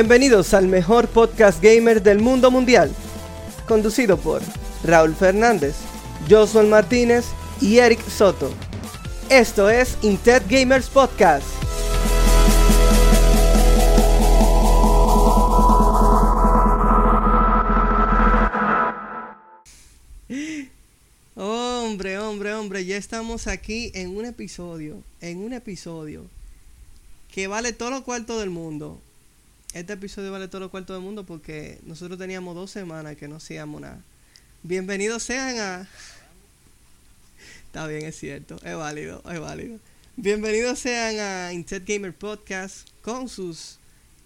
Bienvenidos al mejor podcast gamer del mundo mundial, conducido por Raúl Fernández, Josuel Martínez y Eric Soto. Esto es Intet Gamers Podcast. Hombre, hombre, hombre, ya estamos aquí en un episodio, en un episodio que vale todo lo cuarto del mundo. Este episodio vale todo lo cuarto del mundo porque nosotros teníamos dos semanas que no hacíamos nada. Bienvenidos sean a... Está bien, es cierto, es válido, es válido. Bienvenidos sean a Intet Gamer Podcast con sus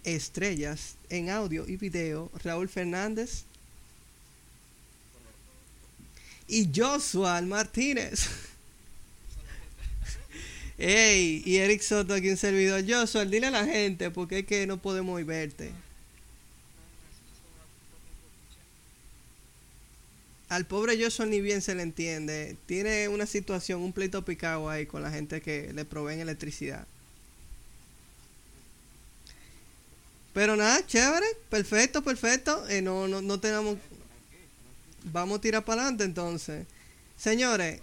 estrellas en audio y video, Raúl Fernández y Joshua Martínez. Ey, y Eric Soto aquí en servidor. Joshua, dile a la gente porque es que no podemos verte. Al pobre Joshua ni bien se le entiende. Tiene una situación, un pleito picado ahí con la gente que le proveen electricidad. Pero nada, chévere, perfecto, perfecto. Eh, no, no, no tenemos. Vamos a tirar para adelante entonces. Señores,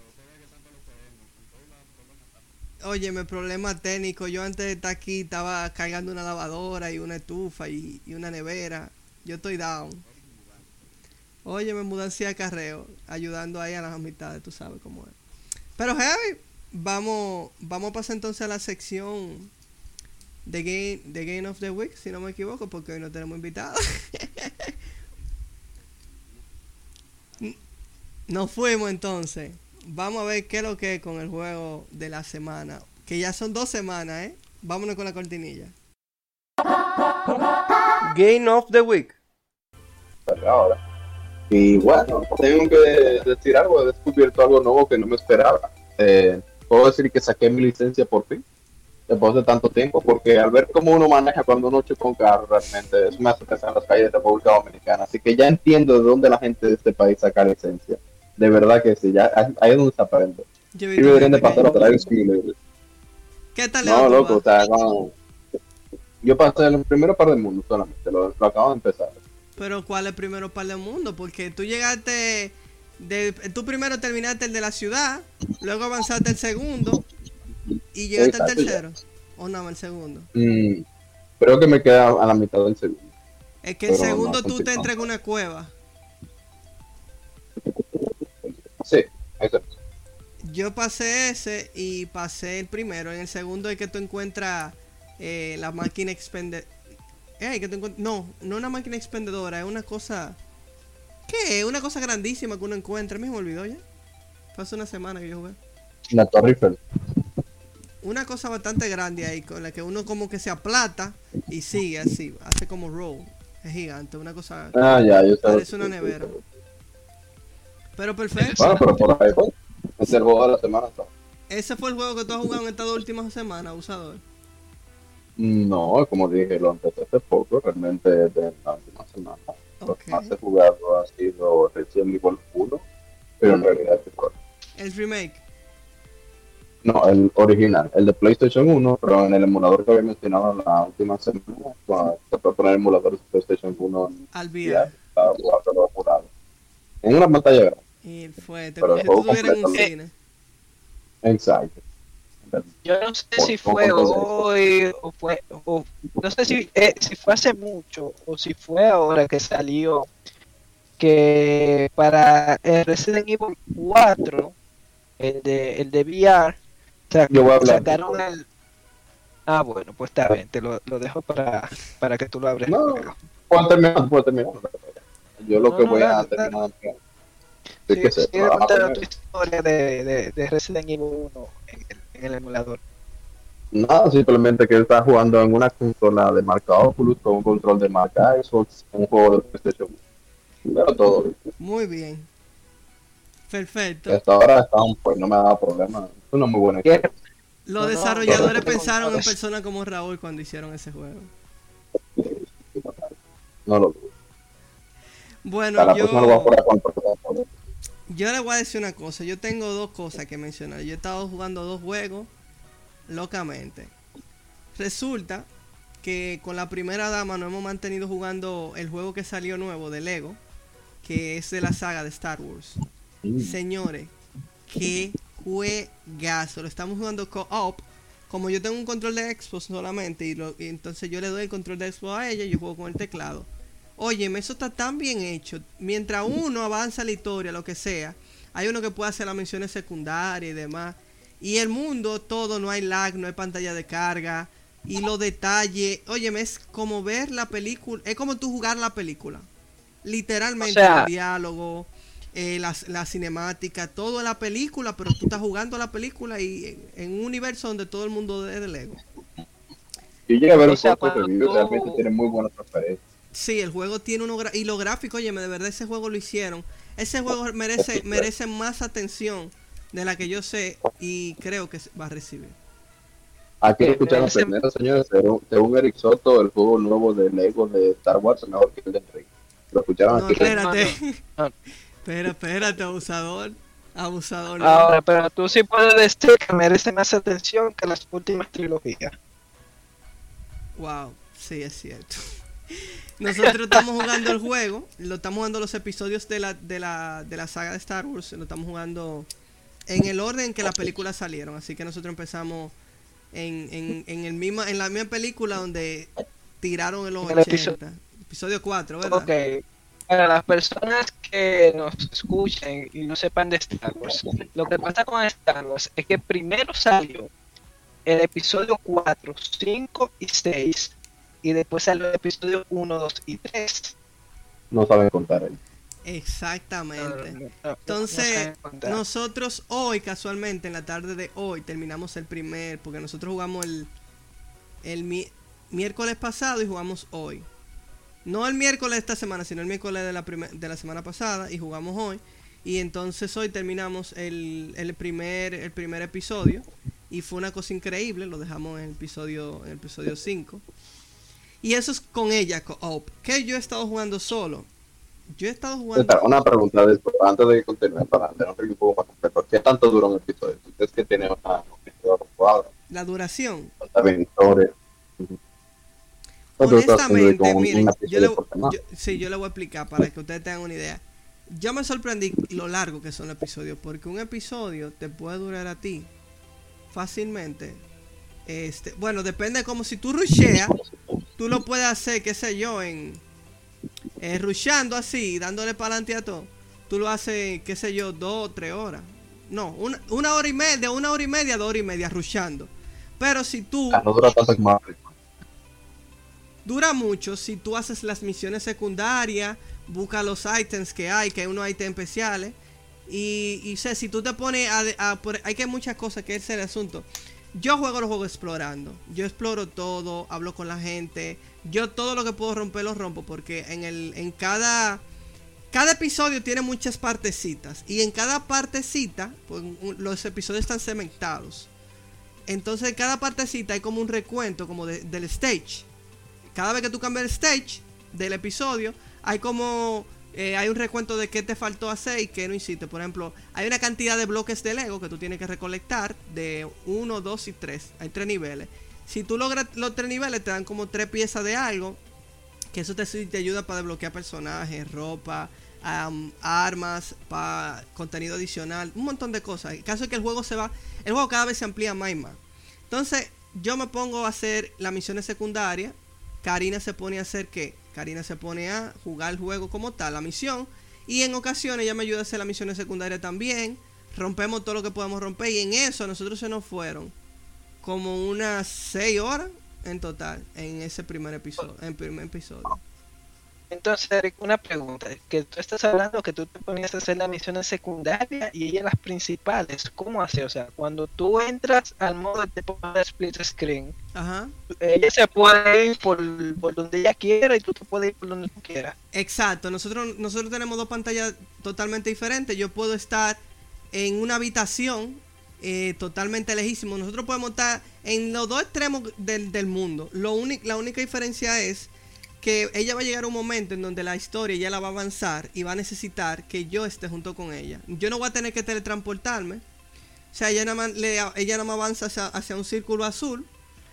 Óyeme, problema técnico. Yo antes de estar aquí estaba cargando una lavadora y una estufa y, una nevera. Yo estoy down. Óyeme, mudancia de carreo, ayudando ahí a las amistades, tú sabes cómo es. Pero heavy, vamos, vamos a pasar entonces a la sección de Game, de Game of the Week, si no me equivoco, porque hoy no tenemos invitados. Nos fuimos entonces. Vamos a ver qué es lo que es con el juego de la semana. Que ya son dos semanas, ¿eh? Vámonos con la cortinilla. Game of the Week. ahora. Y bueno, tengo que decir algo, he descubierto algo nuevo que no me esperaba. Eh, puedo decir que saqué mi licencia por fin, después de tanto tiempo, porque al ver cómo uno maneja cuando uno choca un carro, realmente eso me hace pensar en las calles de República Dominicana. Así que ya entiendo de dónde la gente de este país saca licencia. De verdad que sí, ya ahí es donde se aprende. Yo Y deberían de pasar que- a traer simulator. ¿Qué tal No, loco, o sea, no. Yo pasé el primero par del mundo solamente, lo, lo acabo de empezar. Pero ¿cuál es el primero para el mundo? Porque tú llegaste, de, tú primero terminaste el de la ciudad, luego avanzaste el segundo y llegaste al Exacto, ya. tercero. O no, el segundo. Mm, creo que me queda a la mitad del segundo. Es que el no, segundo tú te entras en una cueva. Sí, exacto. Yo pasé ese y pasé el primero. En el segundo es que tú encuentras eh, la máquina expendedora. que tú encuent- No, no una máquina expendedora, es una cosa. ¿Qué? Una cosa grandísima que uno encuentra. Me olvidó ya. Fue hace una semana que yo jugué. La Torre Eiffel. Una cosa bastante grande ahí, con la que uno como que se aplata y sigue así, hace como roll. Es gigante, una cosa. Ah, ya, yo. Parece una nevera. Pero perfecto. Bueno, pero por ahí, pues, es el juego de la semana. ¿sabes? Ese fue el juego que tú has jugado en estas dos últimas semanas, abusador. No, como dije, lo empecé hace poco, realmente de la última semana. Lo que más he jugado ha sido Resident Evil 1, pero en realidad es. El remake. No, el original, el de PlayStation 1, pero en el emulador que había mencionado la última semana, cuando se puede poner emuladores de PlayStation 1 en Al VR. En una pantalla grande. Y fue, te Pero como el juego en un cine. Exacto. Yo no sé si fue hoy o fue, o no sé si, eh, si fue hace mucho o si fue ahora que salió que para el Resident Evil 4, el de, el de VR, sac- Yo voy a hablar. sacaron el... Ah, bueno, pues está bien, te lo, lo dejo para, para que tú lo abres. No. Puedo terminar, puedo terminar. Yo lo No, que no, voy a dale, terminar Sí, que se primero. tu historia de, de, de Resident Evil 1 en el, en el emulador. Nada, simplemente que él está jugando en una consola de marca Oculus con un control de marca Xbox, un juego de PlayStation. Pero todo bien. Muy bien. Perfecto. Hasta ahora está un, pues no me ha dado problema. Es una muy buena ¿Qué? Los No, no, desarrolladores pensaron en personas como Raúl cuando hicieron ese juego. No lo dudo. Bueno, Para la próxima lo voy a yo, jugar con portátil. Yo le voy a decir una cosa. Yo tengo dos cosas que mencionar. Yo he estado jugando dos juegos locamente. Resulta que con la primera dama nos hemos mantenido jugando el juego que salió nuevo de Lego, que es de la saga de Star Wars. Señores, qué juegazo. Lo estamos jugando co-op. Como yo tengo un control de Xbox solamente y, lo- y entonces yo le doy el control de Xbox a ella y yo juego con el teclado. Óyeme, eso está tan bien hecho. Mientras uno avanza la historia, lo que sea, hay uno que puede hacer las misiones secundarias y demás. Y el mundo, todo, no hay lag, no hay pantalla de carga. Y los detalles, óyeme, es como ver la película, es como tú jugar la película. Literalmente, O sea- el diálogo, eh, la, la cinemática, todo en la película, pero tú estás jugando la película y en, en un universo donde todo el mundo es de Lego. Yo llegué a ver O un cuando review, tú- realmente tiene muy buenas referencias. Sí, el juego tiene uno y lo gráfico, oye, de verdad ese juego lo hicieron. Ese juego merece merece más atención de la que yo sé y creo que va a recibir. Aquí lo Eh, escucharon ese- primero, señores, según, según Eric Soto, el juego nuevo de Lego de Star Wars es mejor que el de Ring. Lo escucharon No, aquí. espérate. no. Espera, espérate, abusador. Abusador. no. Ahora, pero tú sí puedes decir que merece más atención que las últimas trilogías. Wow, sí, es cierto. Nosotros estamos jugando el juego, lo estamos jugando los episodios de la, de la, de la saga de Star Wars, lo estamos jugando en el orden en que las películas salieron. Así que nosotros empezamos en, en, en, el misma, en la misma película donde tiraron en los En el 80. Episodio 4, ¿verdad? Ok. Para las personas que nos escuchen y no sepan de Star Wars, lo que pasa con Star Wars es que primero salió el episodio 4, 5 y 6, y después salió el episodio 1, 2 y 3. No saben contar él. Exactamente. Entonces, nosotros hoy, casualmente, en la tarde de hoy, terminamos el primer, porque nosotros jugamos el, el mi- miércoles pasado y jugamos hoy. No el miércoles de esta semana, sino el miércoles de la, de la semana pasada y jugamos hoy. Y entonces hoy terminamos el, el primer, el primer episodio. Y fue una cosa increíble, lo dejamos en el episodio, en el episodio 5. Y eso es con ella, co-op. Que yo he estado jugando solo. Yo he estado jugando... Una pregunta después, antes de continuar, para tener un poco más completo. ¿Qué tanto dura un episodio? ¿Tú crees que tiene una? La duración. ¿Cuánta bien historia? Ujú. ¿O tú estás haciendo Honestamente, miren, yo le, yo- sí, yo le voy a explicar para que ustedes tengan una idea. Yo me sorprendí lo largo que son los episodios, porque un episodio te puede durar a ti fácilmente. Este, bueno, depende como si tú rusheas, tú lo puedes hacer, qué sé yo, en eh, rusheando así, dándole para adelante a todo. Tú lo haces, qué sé yo, dos o tres horas. No, una, una hora y media, de una hora y media a dos horas y media rusheando. Pero si tú Ah, no dura tanto África. dura mucho si tú haces las misiones secundarias, busca los ítems que hay, que hay unos ítems especiales. Y, y sé, si tú te pones a, a- por- hay que muchas cosas que es el asunto. Yo juego los juegos explorando. Yo exploro todo, hablo con la gente. Yo todo lo que puedo romper lo rompo porque en el en cada cada episodio tiene muchas partecitas y en cada partecita pues, los episodios están segmentados. Entonces en cada partecita hay como un recuento como de- del stage cada vez que tú cambias el stage del episodio, hay como eh, hay un recuento de qué te faltó hacer y qué no hiciste. Por ejemplo, hay una cantidad de bloques de Lego que tú tienes que recolectar de 1, 2 y 3. Hay tres niveles. Si tú logras los tres niveles, te dan como tres piezas de algo. Que eso te, ayuda para desbloquear personajes, ropa, armas, para contenido adicional, un montón de cosas. El caso es que el juego se va, el juego cada vez se amplía más y más. Entonces, yo me pongo a hacer las misiones secundarias. Karina se pone a hacer qué? Karina se pone a jugar el juego como tal, la misión. Y en ocasiones ella me ayuda a hacer las misiones secundarias también. Rompemos todo lo que podemos romper. Y en eso nosotros se nos fueron como unas 6 horas en total en ese primer episodio. En primer episodio. Entonces, Eric, una pregunta. Que tú estás hablando que tú te ponías a hacer las misiones secundarias y ella las principales. ¿Cómo hace? O sea, cuando tú entras al modo de poner split screen, Ajá. ella se puede ir por, por donde ella quiera y tú te puedes ir por donde tú quieras. Exacto, nosotros, nosotros tenemos dos pantallas totalmente diferentes. Yo puedo estar en una habitación eh, totalmente lejísimo. Nosotros podemos estar en los dos extremos del, del mundo. Lo la única diferencia es que ella va a llegar a un momento en donde la historia ya la va a avanzar y va a necesitar que yo esté junto con ella. Yo no voy a tener que teletransportarme. O sea, ella nada más, ella avanza hacia, un círculo azul.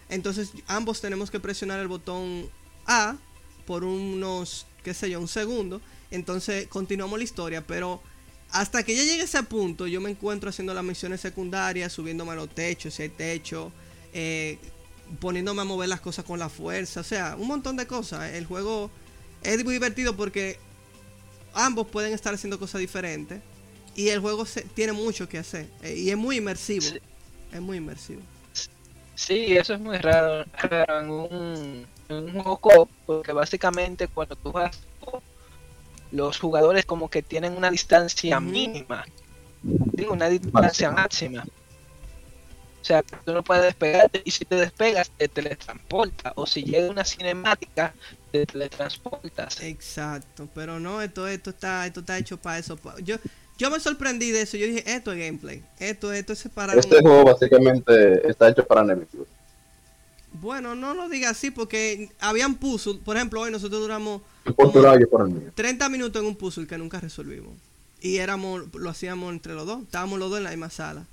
Entonces ambos tenemos que presionar el botón A por unos, qué sé yo, un segundo. Entonces continuamos la historia, pero hasta que ya llegue a ese punto, yo me encuentro haciendo las misiones secundarias, subiéndome a los techos, si hay techo, eh, poniéndome a mover las cosas con la fuerza, o sea, un montón de cosas. El juego es muy divertido porque ambos pueden estar haciendo cosas diferentes y el juego se, tiene mucho que hacer eh, y es muy inmersivo. Sí. Es muy inmersivo. Sí, eso es muy raro, raro en un, en un juego co-op, porque básicamente cuando tú co-op, los jugadores como que tienen una distancia mínima, digo, una distancia máxima. O sea, tú no puedes despegarte y si te despegas te teletransporta o si llega una cinemática te teletransportas. Exacto, pero no, esto, esto está, esto está hecho para eso. pa- Yo, yo me sorprendí de eso. Yo dije, esto es gameplay. Esto, esto es separar. Este juego básicamente está hecho para Nemesis. Bueno, no lo diga así porque habían puzzles. Por ejemplo, hoy nosotros duramos mío. 30 minutos en un puzzle que nunca resolvimos. Y éramos, lo hacíamos entre los dos. Estábamos los dos en la misma sala.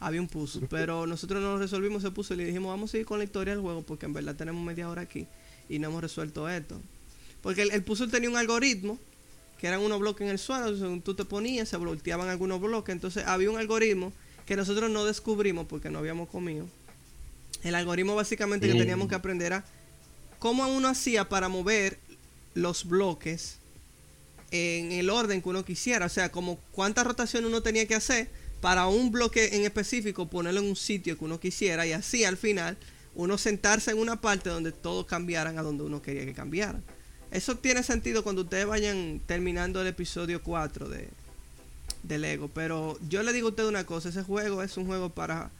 Había un puzzle, pero nosotros no resolvimos ese puzzle y dijimos, vamos a seguir con la historia del juego porque en verdad tenemos media hora aquí y no hemos resuelto esto. Porque el, el puzzle tenía un algoritmo, que eran unos bloques en el suelo, según tú te ponías, se volteaban algunos bloques, entonces había un algoritmo que nosotros no descubrimos porque no habíamos comido. El algoritmo básicamente que Mm. teníamos que aprender era cómo uno hacía para mover los bloques en el orden que uno quisiera. O sea, como cuánta rotación uno tenía que hacer para un bloque en específico, ponerlo en un sitio que uno quisiera y así al final uno sentarse en una parte donde todos cambiaran a donde uno quería que cambiaran. Eso tiene sentido cuando ustedes vayan terminando el episodio 4 de, de Lego. Pero yo le digo a ustedes una cosa, ese juego es un juego para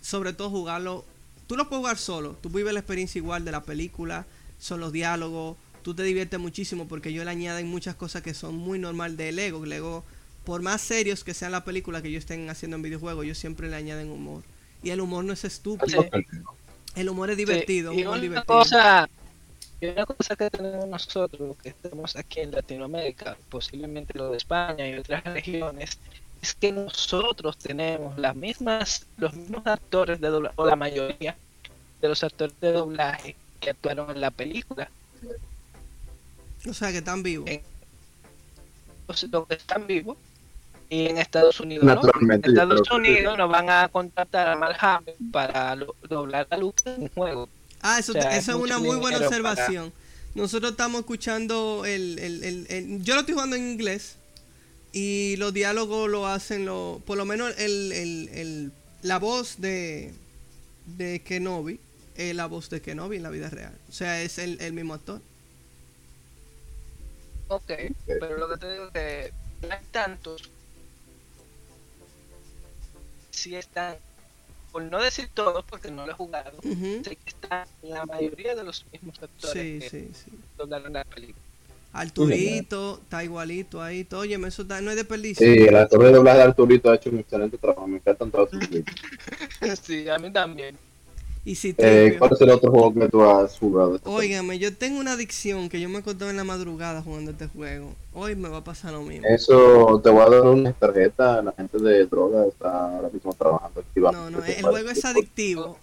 sobre todo jugarlo. Tú lo puedes jugar solo, tú vives la experiencia igual de la película, son los diálogos, tú te diviertes muchísimo porque ellos le añaden muchas cosas que son muy normal de Lego. Lego, por más serios que sean la película que ellos estén haciendo en videojuegos, ellos siempre le añaden humor. Y el humor no es estúpido, el humor es divertido, Sí, y humor una divertido. cosa, y una cosa que tenemos nosotros, que estamos aquí en Latinoamérica, posiblemente lo de España y otras regiones, es que nosotros tenemos las mismas, los mismos actores de doblaje, o la mayoría de los actores de doblaje que actuaron en la película. O sea, que están vivos. Los, los que están vivos. Y en Estados Unidos, ¿no? En Estados que- Unidos nos van a contratar a Mark Hamill para lo- doblar a Luke en un juego. Ah, eso, O sea, esa es es una muy buena para- observación. Nosotros estamos escuchando el, el- el- el- Yo lo estoy jugando en inglés y los diálogos lo hacen, lo, por lo menos el, el- el- la voz de, de Kenobi es la voz de Kenobi en la vida real. O sea, es el, el mismo actor. Ok, pero lo que te digo es que no hay tantos. Sí están, por no decir todos, porque no lo he jugado, sé que están la mayoría de los mismos actores Sí, que sí, doblaron la película. Arturito, está igualito ahí. todo. Oye, eso está- no es desperdicio. Sí, el actor de doblaje de Arturito ha hecho un excelente trabajo. Me encantan todos sus clips. sí, a mí también. Y si Eh, Trivio. ¿Cuál es el otro juego que tú has jugado? Óigame, yo tengo una adicción que yo me acostaba en la madrugada jugando este juego. Hoy me va a pasar lo mismo. Eso, te voy a dar una tarjeta. La gente de droga está ahora mismo trabajando activamente. No, no, el juego es adictivo.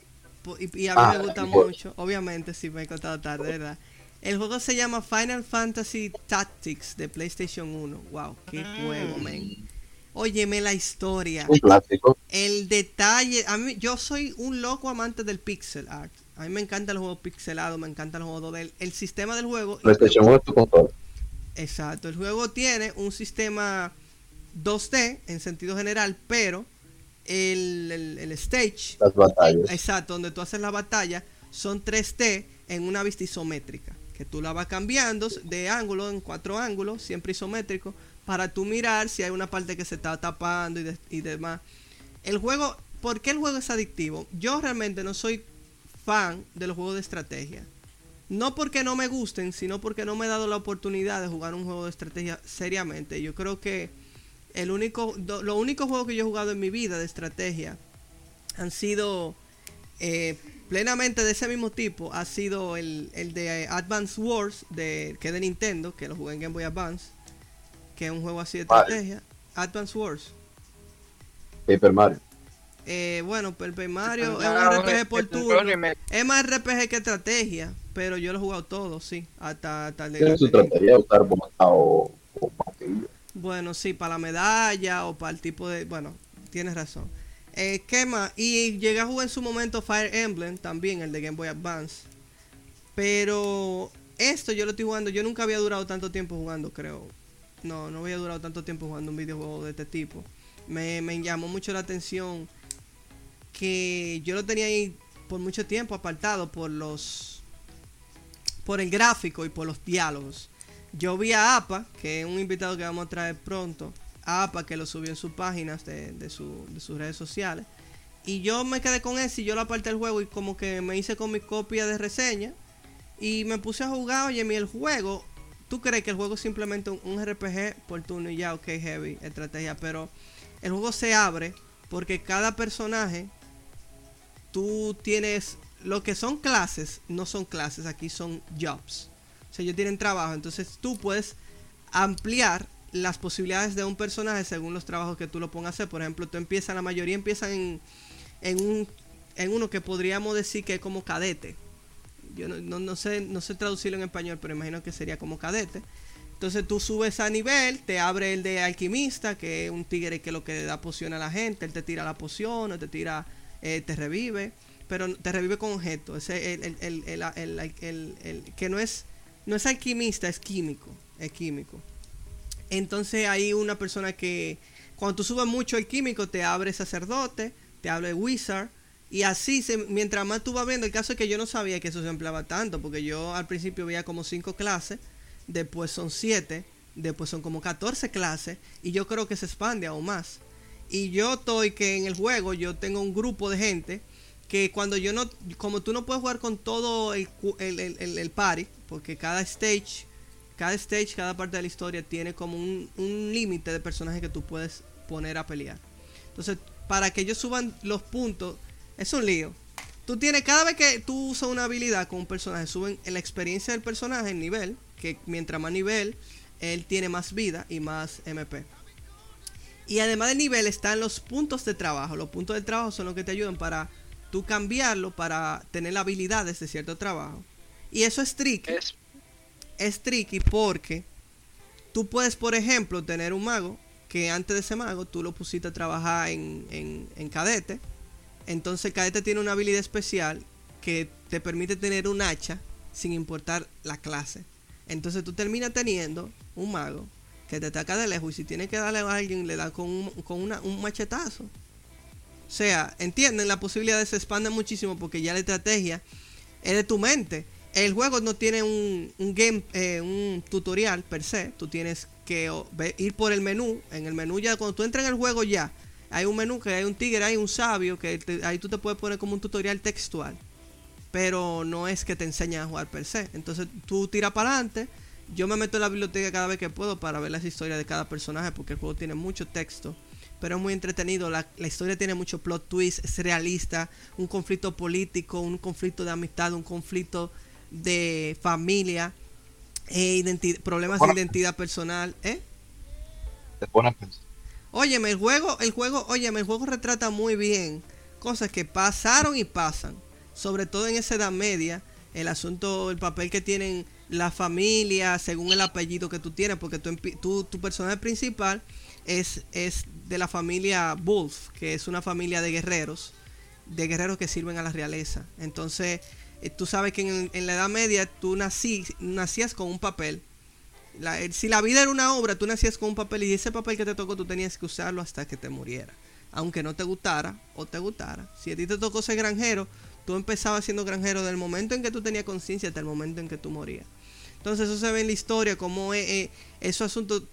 Y, y a mí Ah, me gusta mucho. Obviamente, si me he contado tarde, ¿verdad? El juego se llama Final Fantasy Tactics de PlayStation 1. Wow, qué juego, men. Óyeme la historia. Un clásico. El detalle. A mí, yo soy un loco amante del pixel art. A mí me encantan los juegos pixelados, me encantan los juegos del el sistema del juego. PlayStation 1 es tu control. Exacto, el juego tiene un sistema 2D en sentido general, pero el, el- el stage, Las batallas. exacto, donde tú haces la batalla, son 3D en una vista isométrica, que tú la vas cambiando de ángulo en cuatro ángulos, siempre isométrico, para tú mirar si hay una parte que se está tapando y, de- y demás. El juego, ¿por qué el juego es adictivo? Yo realmente no soy fan de los juegos de estrategia. No porque no me gusten, sino porque no me he dado la oportunidad de jugar un juego de estrategia seriamente. Yo creo que el único, los únicos juegos que yo he jugado en mi vida de estrategia han sido eh, plenamente de ese mismo tipo. Ha sido el, el de Advance Wars, de, que es de Nintendo, que lo jugué en Game Boy Advance, que es un juego así de estrategia. Advance Wars. Paper Mario. Eh, bueno, Paper Mario es Ah, un RPG por es un turno. Es más RPG que estrategia, pero yo lo he jugado todo, sí. Hasta, hasta el de Tiene su estrategia. usar bomba o, o. Bueno, sí, para la medalla o para el tipo de... Bueno, tienes razón. Eh, ¿Qué más? Y llegué a jugar en su momento Fire Emblem también, el de Game Boy Advance. Pero esto yo lo estoy jugando. Yo nunca había durado tanto tiempo jugando, creo. No, no había durado tanto tiempo jugando un videojuego de este tipo. Me, me llamó mucho la atención que yo lo tenía ahí por mucho tiempo apartado por los... Por el gráfico y por los diálogos. Yo vi a APA, que es un invitado que vamos a traer pronto. A APA que lo subió en sus páginas de, de, su- de sus redes sociales. Y yo me quedé con ese y yo lo aparté del juego y como que me hice con mi copia de reseña. Y me puse a jugar, oye, mi el juego. ¿Tú crees que el juego es simplemente un, un RPG por turno y ya, ok, heavy, estrategia? Pero el juego se abre porque cada personaje, tú tienes, lo que son clases, no son clases, aquí son jobs. O sea, ellos tienen trabajo. Entonces tú puedes ampliar las posibilidades de un personaje según los trabajos que tú lo pongas a hacer. Por ejemplo, tú empiezas, la mayoría empiezan en, en, un, en uno que podríamos decir que es como cadete. Yo no, no- no sé, no sé traducirlo en español, pero imagino que sería como cadete. Entonces tú subes a nivel, te abre el de alquimista, que es un tigre que lo que da poción a la gente, él te tira la poción, él te tira, eh, te revive, pero te revive con objetos. Ese el- el- el- el- que no es, no es alquimista, es químico, es químico. Entonces hay una persona que cuando tú subes mucho el químico te abre sacerdote, te abre wizard y así se- mientras más tú vas viendo, el caso es que yo no sabía que eso se empleaba tanto porque yo al principio veía como cinco clases, después son siete, después son como 14 clases y yo creo que se expande aún más. Y yo estoy que en el juego yo tengo un grupo de gente que cuando yo no, como tú no puedes jugar con todo el, el, el- el party, porque cada stage, cada stage, cada parte de la historia tiene como un, un límite de personajes que tú puedes poner a pelear. Entonces, para que ellos suban los puntos, es un lío. Tú tienes, cada vez que tú usas una habilidad con un personaje, suben la experiencia del personaje, el nivel, que mientras más nivel, él tiene más vida y más MP. Y además del nivel están los puntos de trabajo. Los puntos de trabajo son los que te ayudan para tú cambiarlo, para tener habilidades de cierto trabajo. Y eso es tricky. Es, Es tricky porque tú puedes, por ejemplo, tener un mago que antes de ese mago tú lo pusiste a trabajar en, en, en cadete. Entonces cadete tiene una habilidad especial que te permite tener un hacha sin importar la clase. Entonces tú terminas teniendo un mago que te ataca de lejos y si tienes que darle a alguien le da con un, con una- un machetazo. O sea, entienden, las posibilidades se expanden muchísimo porque ya la estrategia es de tu mente. El juego no tiene un, un game, eh, un tutorial per se. Tú tienes que ir por el menú. En el menú ya, cuando tú entras en el juego ya, hay un menú que hay un tigre, hay un sabio, que te- ahí tú te puedes poner como un tutorial textual. Pero no es que te enseña a jugar per se. Entonces tú tiras para adelante. Yo me meto en la biblioteca cada vez que puedo para ver las historias de cada personaje porque el juego tiene mucho texto. Pero es muy entretenido. La, la historia tiene mucho plot twist, es realista. Un conflicto político, un conflicto de amistad, un conflicto de familia, eh, problemas de identidad personal. ¿eh? Te pone a pensar. Óyeme, el juego, el juego, óyeme, el juego retrata muy bien cosas que pasaron y pasan. Sobre todo en esa edad media, el asunto, el papel que tienen la familia, según el apellido que tú tienes, porque tú, tú- tu personaje principal es, es de la familia Wolf, que es una familia de guerreros, de guerreros que sirven a la realeza. Entonces, eh, tú sabes que en, en la edad media tú nací, nacías con un papel. El- si la vida era una obra, tú nacías con un papel y ese papel que te tocó tú tenías que usarlo hasta que te muriera. Aunque no te gustara o te gustara. Si a ti te tocó ser granjero, tú empezabas siendo granjero del momento en que tú tenías conciencia hasta el momento en que tú morías. Entonces eso se ve en la historia, como eh, eh, esos asuntos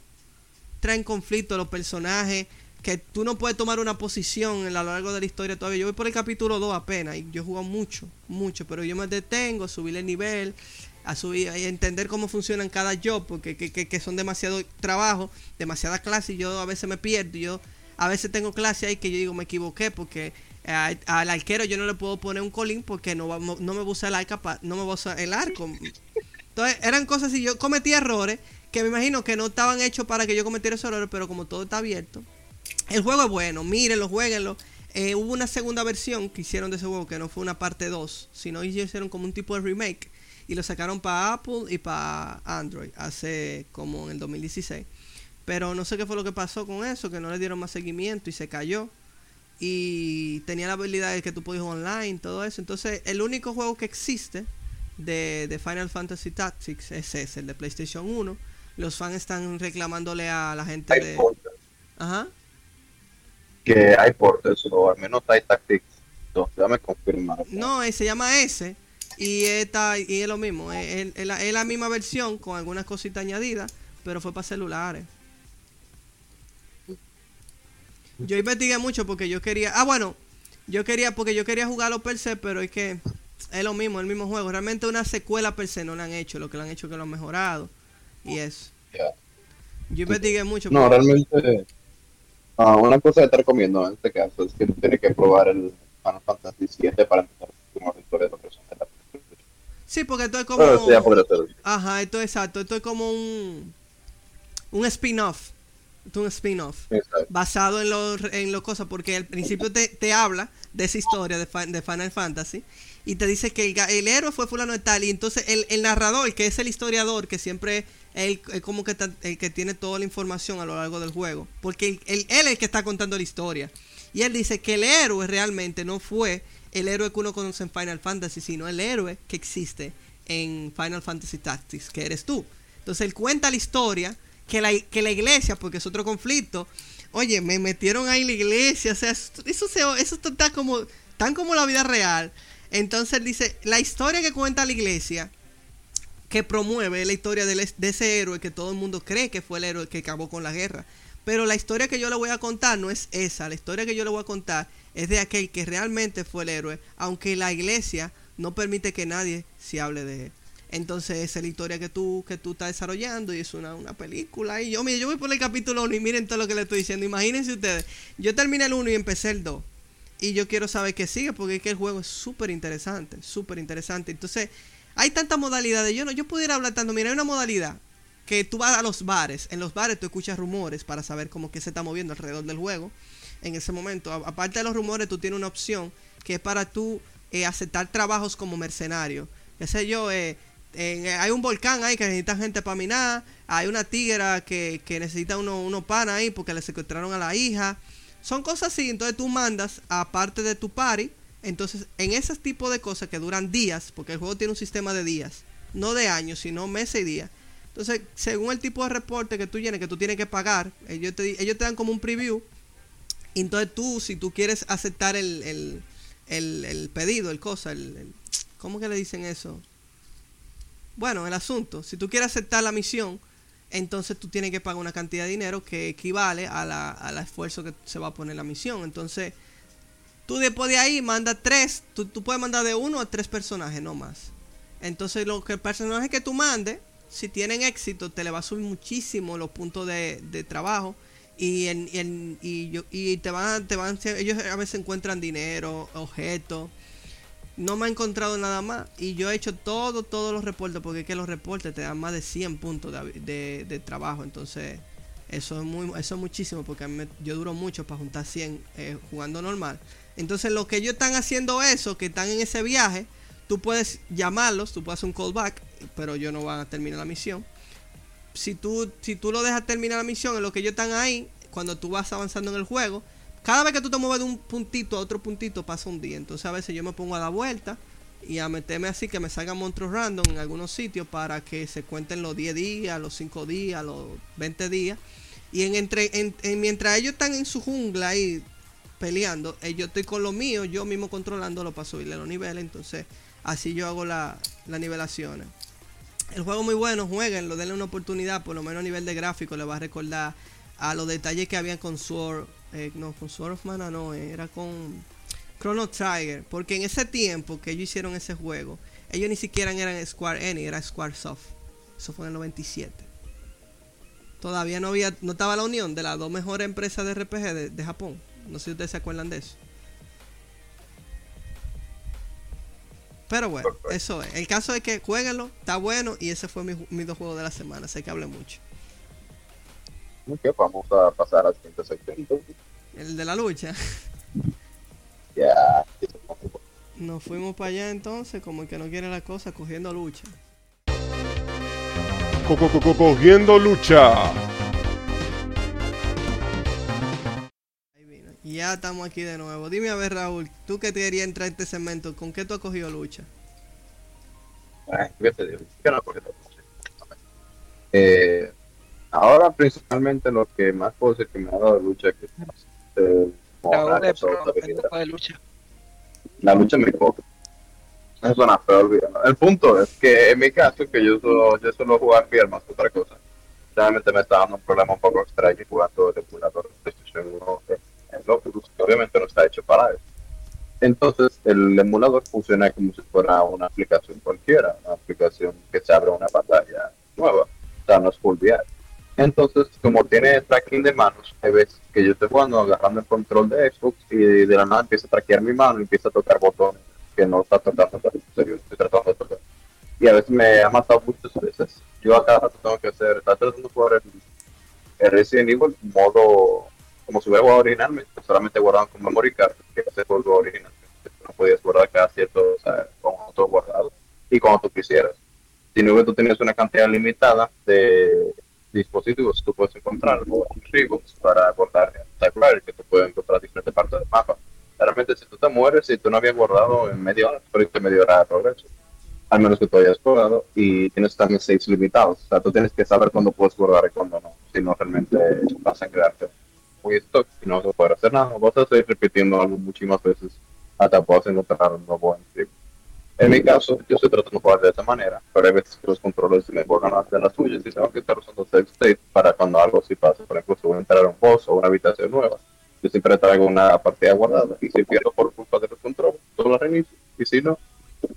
traen conflicto a los personajes, que tú no puedes tomar una posición a lo largo de la historia todavía. Yo voy por el capítulo 2 apenas y yo jugado mucho, mucho, pero yo me detengo subir el nivel, a subir, a entender cómo funcionan cada job, porque que, que- son demasiado trabajo, demasiada clase y yo a veces me pierdo. y Yo a veces tengo clase ahí que yo digo me equivoqué porque al arquero yo no le puedo poner un colín porque no, va- no me va a usar el arca, no me el arco. Entonces eran cosas y yo cometí errores que me imagino que no estaban hechos para que yo cometiera esos errores, pero como todo está abierto. El juego es bueno, mírenlo, jueguenlo. Eh, hubo una segunda versión que hicieron de ese juego que no fue una parte 2, sino hicieron como un tipo de remake y lo sacaron para Apple y para Android hace como en el 2016. Pero no sé qué fue lo que pasó con eso, que no le dieron más seguimiento y se cayó. Y tenía la habilidad de que tú podías online, todo eso. Entonces, el único juego que existe de, de Final Fantasy Tactics es ese, el de PlayStation 1. Los fans están reclamándole a la gente Hay de... Ajá. que hay portes, o al menos hay Tactics. Entonces, déjame confirmar. No, eh, se llama S y, está, y es lo mismo. Es, la, es la misma versión con algunas cositas añadidas, pero fue para celulares. Yo investigué mucho porque yo quería. Ah, bueno, yo quería porque yo quería jugarlo per se, pero es que es lo mismo, el mismo juego. Realmente una secuela per se no la han hecho. Lo que lo han hecho es que lo han mejorado. Y eso. Yo investigué mucho. No, porque- realmente, ah, una cosa que te recomiendo en este caso es que tienes que probar el Final Fantasy VII para la historia de. Sí, porque esto es como. Ser. Ajá, esto es exacto. Esto es como un. Un spin-off. Esto es un spin-off. Basado en los en los cosas porque al principio te, te habla de esa historia de, de Final Fantasy y te dice que el, el héroe fue fulano de tal y entonces el, el narrador que es el historiador que siempre es el, es como que el que tiene toda la información a lo largo del juego porque el- él es el que está contando la historia y él dice que el héroe realmente no fue el héroe que uno conoce en Final Fantasy sino el héroe que existe en Final Fantasy Tactics que eres tú entonces él cuenta la historia que la, que la iglesia, porque es otro conflicto, oye, me metieron ahí en la iglesia, o sea, eso, eso, se- eso está como, tan como la vida real. Entonces dice, la historia que cuenta la iglesia, que promueve la historia de, ese héroe que todo el mundo cree que fue el héroe que acabó con la guerra. Pero la historia que yo le voy a contar no es esa, la historia que yo le voy a contar es de aquel que realmente fue el héroe, aunque la iglesia no permite que nadie se hable de él. Entonces esa es la historia que tú, que tú estás desarrollando y es una, una película. Y yo, mire, yo voy por el capítulo 1 y miren todo lo que le estoy diciendo. Imagínense ustedes, yo terminé el 1 y empecé el 2. Y yo quiero saber qué sigue porque es que el juego es súper interesante, súper interesante. Entonces, hay tantas modalidades. Yo no, yo pudiera hablar tanto. Mira, hay una modalidad que tú vas a los bares. En los bares tú escuchas rumores para saber cómo que se está moviendo alrededor del juego. En ese momento, aparte de los rumores, tú tienes una opción que es para tú eh, aceptar trabajos como mercenario. Qué sé yo, eh, eh, hay un volcán ahí que necesita gente para minar. Hay una tigra que, que necesita unos uno panas ahí porque le secuestraron a la hija. Son cosas así, entonces tú mandas aparte de tu party. Entonces, en ese tipo de cosas que duran días, porque el juego tiene un sistema de días, no de años, sino meses y días. Entonces, según el tipo de reporte que tú tienes, que tú tienes que pagar, ellos te, ellos te dan como un preview. Y entonces tú, si tú quieres aceptar el, el, el, pedido, el cosa, el, ¿cómo que le dicen eso? Bueno, el asunto, si tú quieres aceptar la misión, entonces tú tienes que pagar una cantidad de dinero que equivale a la, al esfuerzo que se va a poner la misión. Entonces, tú después de ahí mandas tres, tú, tú puedes mandar de uno a tres personajes, no más. Entonces, lo que el personaje que tú mandes, si tienen éxito, te le va a subir muchísimo los puntos de, de trabajo. Y, en, y, en- y, yo- y te van, te van, ellos a veces encuentran dinero, objetos. No me ha encontrado nada más. Y yo he hecho todo, todos los reportes. Porque es que los reportes te dan más de 100 puntos de, de- de trabajo. Entonces, eso es muy eso es muchísimo. Porque a mí me- yo duro mucho para juntar 100 eh, jugando normal. Entonces, los que ellos están haciendo eso, que están en ese viaje, tú puedes llamarlos, tú puedes hacer un callback. Pero yo no van a terminar la misión. Si tú, si tú lo dejas terminar la misión en lo que ellos están ahí, cuando tú vas avanzando en el juego, cada vez que tú te mueves de un puntito a otro puntito pasa un día. Entonces a veces yo me pongo a dar vuelta y a meterme así que me salgan monstruos random en algunos sitios para que se cuenten los 10 días, los 5 días, los 20 días. Y en entre en- en- mientras ellos están en su jungla ahí peleando, eh, yo estoy con lo mío, yo mismo controlándolo para subirle los niveles. Entonces así yo hago la- las nivelaciones. El juego muy bueno, jueguenlo, denle una oportunidad, por lo menos a nivel de gráfico le va a recordar a los detalles que habían con Sword, eh, no, con Sword of Mana no, eh, era con Chrono Trigger, porque en ese tiempo que ellos hicieron ese juego, ellos ni siquiera eran Square Enix, era Squaresoft. Eso fue en el 97. Todavía no había, no estaba la unión de las dos mejores empresas de RPG de Japón. No sé si ustedes se acuerdan de eso. Pero bueno, eso es. El caso es que jueguenlo, está bueno y ese fue mi, mis dos juegos de la semana. Sé que hablé mucho. Ok, vamos a pasar al siguiente sección. El de la lucha. Ya. Nos fuimos para allá entonces, como el que no quiere la cosa, cogiendo lucha. Co- co- co- co- Cogiendo lucha. Ya estamos aquí de nuevo. Dime a ver, Raúl, tú que te querías entrar en este segmento, ¿con qué tú has cogido lucha? Ay, ¿qué te digo? ¿Qué no? Porque te- Eh, ahora principalmente lo que más puedo decir que me ha dado lucha que eh, Raúl una es tipo de lucha. la lucha me coge. Eso suena feo, olvídalo. El punto es que en mi caso, que yo solo, yo solo jugar que otra cosa, realmente me está dando un problema un poco extraño jugando el emulador de PlayStation 1 en que obviamente no está hecho para eso. Entonces, el emulador funciona como si fuera una aplicación cualquiera, una aplicación que se abre una pantalla nueva, o sea, no es full VR. Entonces, como tiene tracking de manos, hay veces que yo estoy jugando agarrando el control de Xbox y de la nada empieza a traquear mi mano y empieza a tocar botones que no está tratando de estoy tratando de tocar. Y a veces me ha matado muchas veces. Yo a cada rato tengo que hacer, estar tratando de jugar el, el Resident Evil modo como si hubiera jugado originalmente, solamente guardado con memory card, que ese juego originalmente no podías guardar cada cierto, o sea, con otro guardado y cuando tú quisieras. Sino que tú tenías una cantidad limitada de dispositivos tú puedes encontrar o archivos para guardar en Typewriter que tú puedes encontrar en diferentes partes del mapa. Realmente, si tú te mueres, si tú no habías guardado en media hora, perdiste media hora de progreso. Al menos que tú hayas guardado y tienes también saves limitados. O sea, tú tienes que saber cuándo puedes guardar y cuándo no. Si no, realmente vas a quedarte muy stock y no vas a poder hacer nada. Vas a seguir repitiendo algo muchísimas veces hasta puedas encontrar un nuevo script. En mi caso, yo estoy tratando de jugar de esa manera, pero hay veces que los controles me juegan a hacer las suyas y tengo que estar usando save state para cuando algo así pase. Por ejemplo, si voy a entrar a un boss o una habitación nueva, yo siempre traigo una partida guardada y si pierdo por culpa de los controles, todo lo reinicio y si no,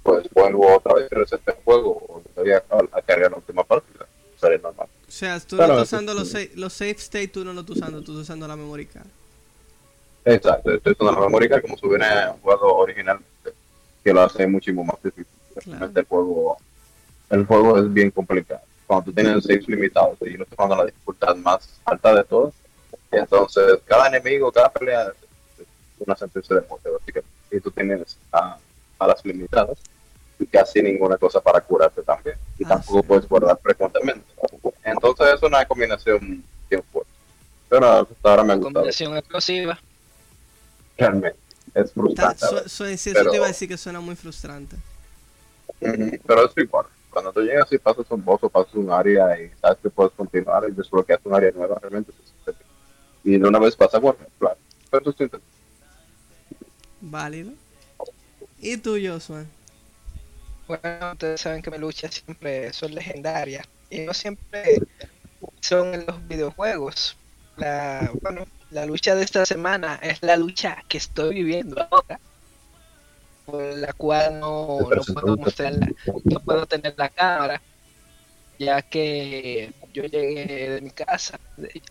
pues vuelvo otra vez y reseté el juego o voy a, a cargar la última partida. Seré normal. O sea, tú Claro, no estás usando los, los save state, tú no lo estás usando, tú estás usando la memory card. Exacto, estoy usando la memoria card como si hubiera un juego originalmente, que lo hace muchísimo más difícil. El juego, el juego es bien complicado. Cuando tú tienes saves limitados y no estás jugando la dificultad más alta de todas, entonces cada enemigo, cada pelea es una sentencia de muerte, básicamente. Y tú tienes a, a las limitadas casi ninguna cosa para curarte también. Y Ah, tampoco sí. puedes guardar frecuentemente. Entonces es una combinación bien fuerte. Pero hasta ahora me ha gustado. Combinación explosiva. Realmente. Es frustrante. su- su- sí, eso pero- te iba a decir que suena muy frustrante. Pero es igual. Cuando tú llegas y pasas un boss o pasas un área y sabes que puedes continuar y desbloqueas un área nueva, realmente se siente bien. Y de una vez pasa bueno, claro. Pero siente Válido. ¿Y tú, Joshua? Bueno, ustedes saben que mi lucha siempre son legendarias y no siempre son en los videojuegos. La, bueno, la lucha de esta semana es la lucha que estoy viviendo ahora, por la cual no, no puedo mostrarla, no puedo tener la cámara, ya que yo llegué de mi casa,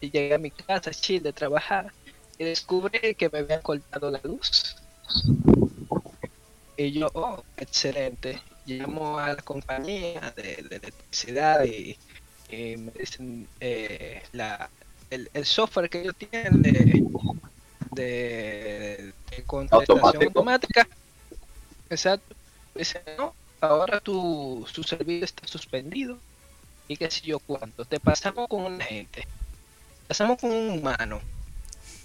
llegué a mi casa, Chile, de trabajar y descubrí que me habían cortado la luz. Y yo, oh, excelente. Llamo a la compañía de, de electricidad y, y me dicen eh, la, el, el software que ellos tienen de, de, de contestación Automático. automática. Exacto. Dice, no, ahora tu, su servicio está suspendido. Y qué sé yo cuánto. Te pasamos con un agente. Pasamos con un humano.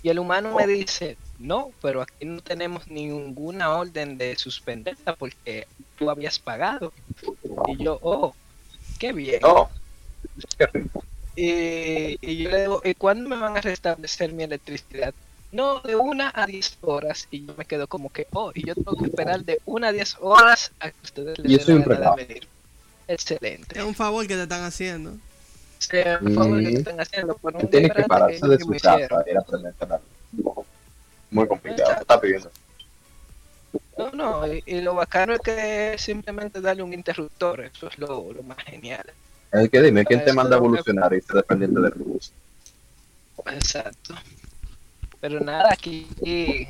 Y el humano me dice, no, pero aquí no tenemos ninguna orden de suspenderla porque tú habías pagado. Y yo, oh, qué bien. Rico. Y, y yo le digo, ¿y cuándo me van a restablecer mi electricidad? No, de una a 10 horas. Y yo me quedo como que, oh, y yo tengo que esperar de una a 10 horas a que ustedes les den la gana va. de venir. Excelente. Es un favor que te están haciendo. Sea el favor que Mm. están haciendo por un Tiene que pararse que de su casa y aprender a. Muy complicado. Exacto. Está pidiendo. No, no, y, y lo bacano es que simplemente darle un interruptor, eso es lo, lo más genial. Es que dime, ¿quién Para te manda a que- evolucionar y ser dependiente de luz? Exacto. Pero nada, aquí,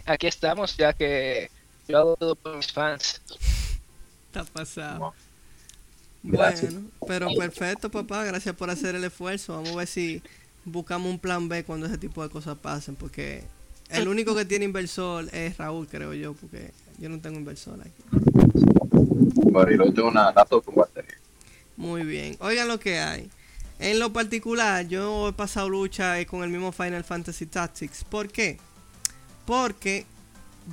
aquí estamos, ya que yo hago todo por mis fans. Está pasado. No. Gracias. Bueno, pero perfecto, papá. Gracias por hacer el esfuerzo. Vamos a ver si buscamos un plan B cuando ese tipo de cosas pasen. Porque El único que tiene inversor es Raúl, creo yo, porque yo no tengo inversor aquí. Bueno, tengo una laptop con batería. Muy bien. Oigan lo que hay. En lo particular, yo he pasado lucha con el mismo Final Fantasy Tactics. ¿Por qué? Porque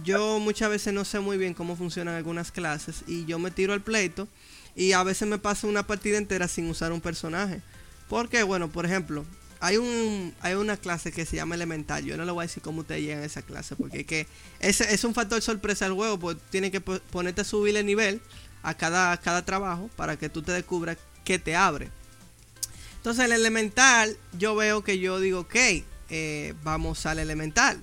yo muchas veces no sé muy bien cómo funcionan algunas clases y yo me tiro al pleito y a veces me paso una partida entera sin usar un personaje. Porque, bueno, por ejemplo, hay un hay una clase que se llama elemental. Yo no le voy a decir cómo ustedes llegan a esa clase porque es que es un factor sorpresa del juego, pues tiene que po- ponerte a subir el nivel a cada, cada trabajo para que tú te descubras qué te abre. Entonces el elemental, yo veo que yo digo, ok, eh, vamos al elemental.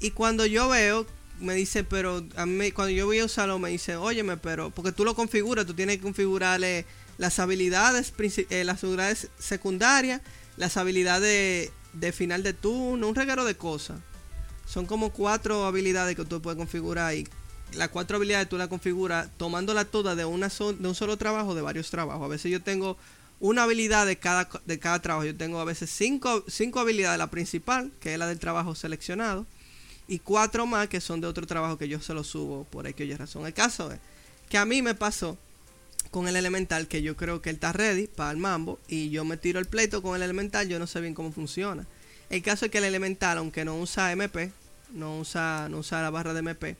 Y cuando yo veo, me dice, pero a mí, cuando yo voy a usarlo, me dice, óyeme, pero, porque tú lo configuras, tú tienes que configurarle las habilidades, eh, las habilidades secundarias, las habilidades de final de turno, un regalo de cosas. Son como cuatro habilidades que tú puedes configurar y las cuatro habilidades tú las configuras tomándolas todas de, una so- de un solo trabajo, de varios trabajos. A veces yo tengo una habilidad de cada, de cada trabajo. Yo tengo a veces cinco, cinco habilidades, la principal, que es la del trabajo seleccionado, y cuatro más que son de otro trabajo que yo se lo subo por X o Y razón. El caso es que a mí me pasó con el elemental que yo creo que él está ready para el mambo y yo me tiro el pleito con el elemental, yo no sé bien cómo funciona. El caso es que el elemental, aunque no usa MP, no usa, no usa la barra de MP,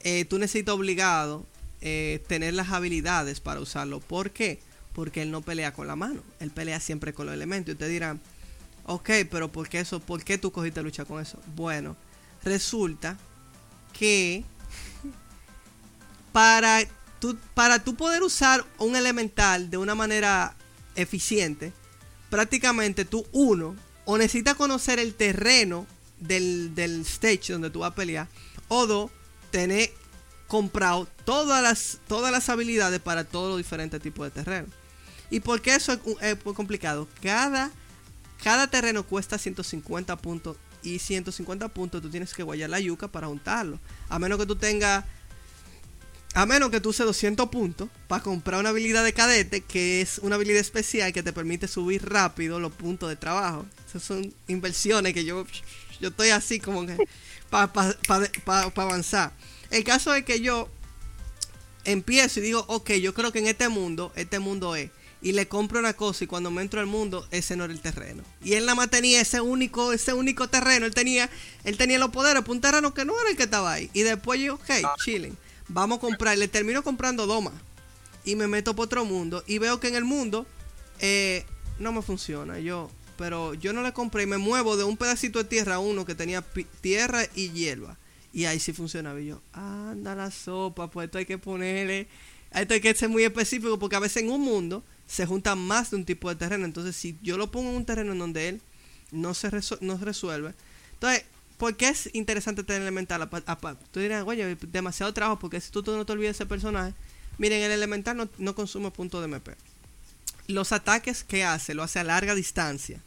eh, tú necesitas obligado eh, tener las habilidades para usarlo. ¿Por qué? Porque él no pelea con la mano, él pelea siempre con los elementos. Y ustedes dirán, ok, pero ¿por qué eso? ¿Por qué tú cogiste lucha con eso? Bueno, resulta que para tú, para tú poder usar un elemental de una manera eficiente, prácticamente tú, uno, o necesitas conocer el terreno del, del stage donde tú vas a pelear, o dos, tener comprado todas las, todas las habilidades para todos los diferentes tipos de terreno. ¿Y por qué eso es, es complicado? Cada, cada terreno cuesta 150 puntos y 150 puntos tú tienes que guayar la yuca para juntarlo. A menos que tú tengas a menos que tú uses 200 puntos para comprar una habilidad de cadete, que es una habilidad especial que te permite subir rápido los puntos de trabajo. Esas son inversiones que yo, yo estoy así como que para avanzar. El caso es que yo empiezo y digo, ok, yo creo que en este mundo, este mundo es. Y le compro una cosa y cuando me entro al mundo, ese no era el terreno. Y él nada más tenía ese único, ese único terreno. Él tenía, él tenía los poderes, un terreno que no era el que estaba ahí. Y después yo, ok, chilling. Vamos a comprar. Le termino comprando dos más. Y me meto por otro mundo. Y veo que en el mundo eh, no me funciona. Yo, pero yo no le compré y me muevo de un pedacito de tierra a uno que tenía tierra y hierba. Y ahí sí funcionaba. Y yo, anda la sopa, pues esto hay que ponerle. Esto hay que ser muy específico porque a veces en un mundo se juntan más de un tipo de terreno. Entonces, si yo lo pongo en un terreno en donde él no se, no se resuelve. Entonces, ¿por qué es interesante tener elemental? Tú dirás, oye, demasiado trabajo porque si tú no te olvidas de ese personaje. Miren, el elemental no, no consume puntos de MP. Los ataques que hace, lo hace a larga distancia.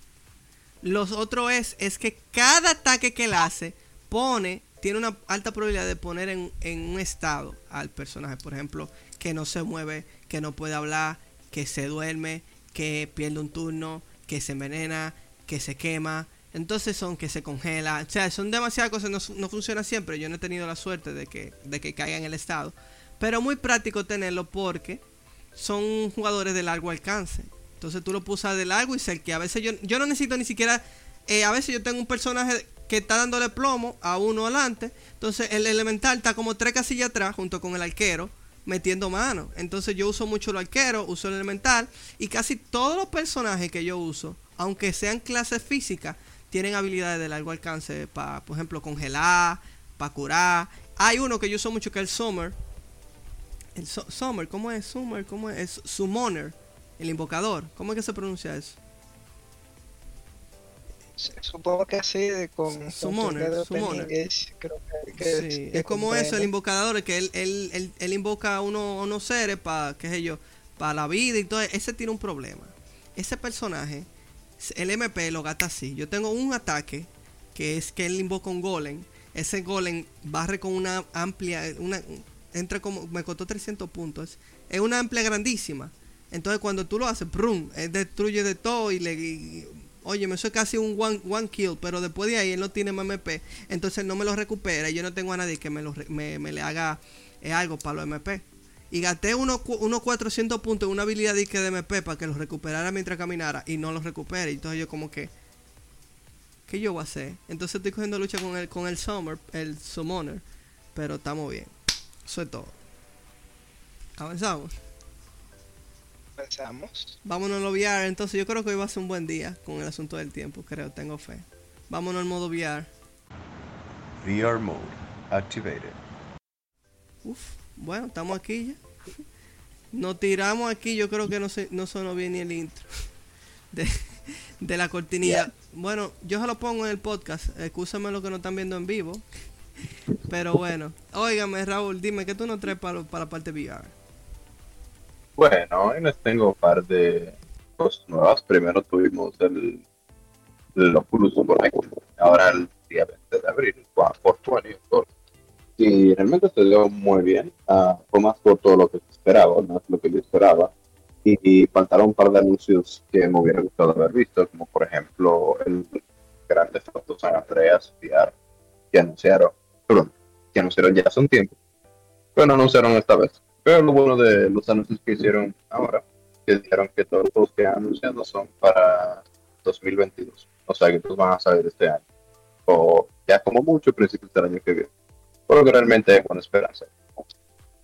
Los otros es, es que cada ataque que él hace pone, tiene una alta probabilidad de poner en, en un estado al personaje. Por ejemplo, que no se mueve, que no puede hablar, que se duerme, que pierde un turno, que se envenena, que se quema. Entonces son que se congela. O sea, son demasiadas cosas. No, no funciona siempre. Yo no he tenido la suerte de que, de que caiga en el estado. Pero muy práctico tenerlo porque son jugadores de largo alcance. Entonces tú lo usar de largo y cerca. A veces yo, yo no necesito ni siquiera. eh, a veces yo tengo un personaje que está dándole plomo a uno adelante. Entonces el elemental está como tres casillas atrás junto con el arquero metiendo mano. Entonces yo uso mucho el arquero, uso el elemental. Y casi todos los personajes que yo uso, aunque sean clases físicas, tienen habilidades de largo alcance para, por ejemplo, congelar, para curar. Hay uno que yo uso mucho que es el Summer. El Su- Summer, ¿cómo es? Summer, ¿cómo es? Es Summoner, el invocador. ¿Cómo es que se pronuncia eso? Supongo que así, con, Summoner, summoner. creo que, que Sí, que es como eso, el invocador, que él, él, él, él invoca a uno- unos seres para, qué sé yo, para la vida y todo. Ese tiene un problema. Ese personaje, el MP lo gasta así. Yo tengo un ataque que es que él invoca un golem. Ese golem barre con una amplia, una, entra como, me costó 300 puntos. Es una amplia grandísima. Entonces cuando tú lo haces, brum, él destruye de todo y le y Oye, eso es casi un one, one kill, pero después de ahí él no tiene MP, entonces no me lo recupera y yo no tengo a nadie que me, lo, me, me le haga eh, algo para los MP. Y gasté unos, unos 400 puntos en una habilidad disque de MP para que los recuperara mientras caminara y no los recupere. Entonces yo como que, ¿qué yo voy a hacer? Entonces estoy cogiendo lucha con el, con el Summer, el Summoner, pero estamos bien. Eso es todo. Avanzamos. Pensamos. Vámonos al VR. Entonces yo creo que hoy va a ser un buen día con el asunto del tiempo, creo, tengo fe. Vámonos al modo VR. VR mode activated. Uf, bueno, estamos aquí ya. Nos tiramos aquí, yo creo que no, se, no sonó bien ni el intro de, de la cortinilla. Bueno, yo se lo pongo en el podcast, excúsame lo que no están viendo en vivo. Pero bueno, óigame Raúl, dime, ¿qué tú nos traes para, para la parte VR? Bueno, hoy les tengo un par de cosas nuevas. Primero tuvimos el, el Oculus ahora el día 20 de abril, por 420, of course. Y realmente se dio muy bien. ah, fue más por todo lo que esperaba, más lo que yo esperaba. Y, y faltaron un par de anuncios que me hubiera gustado haber visto, como por ejemplo el Grande Auto San Andreas VR, que anunciaron, perdón, que anunciaron ya hace un tiempo, pero no anunciaron esta vez. Pero lo bueno de los anuncios que hicieron ahora, que dijeron que todos los que han anunciado son para 2022. O sea que todos van a salir este año. O ya como mucho principios del año que viene. Por lo que realmente hay buena esperanza.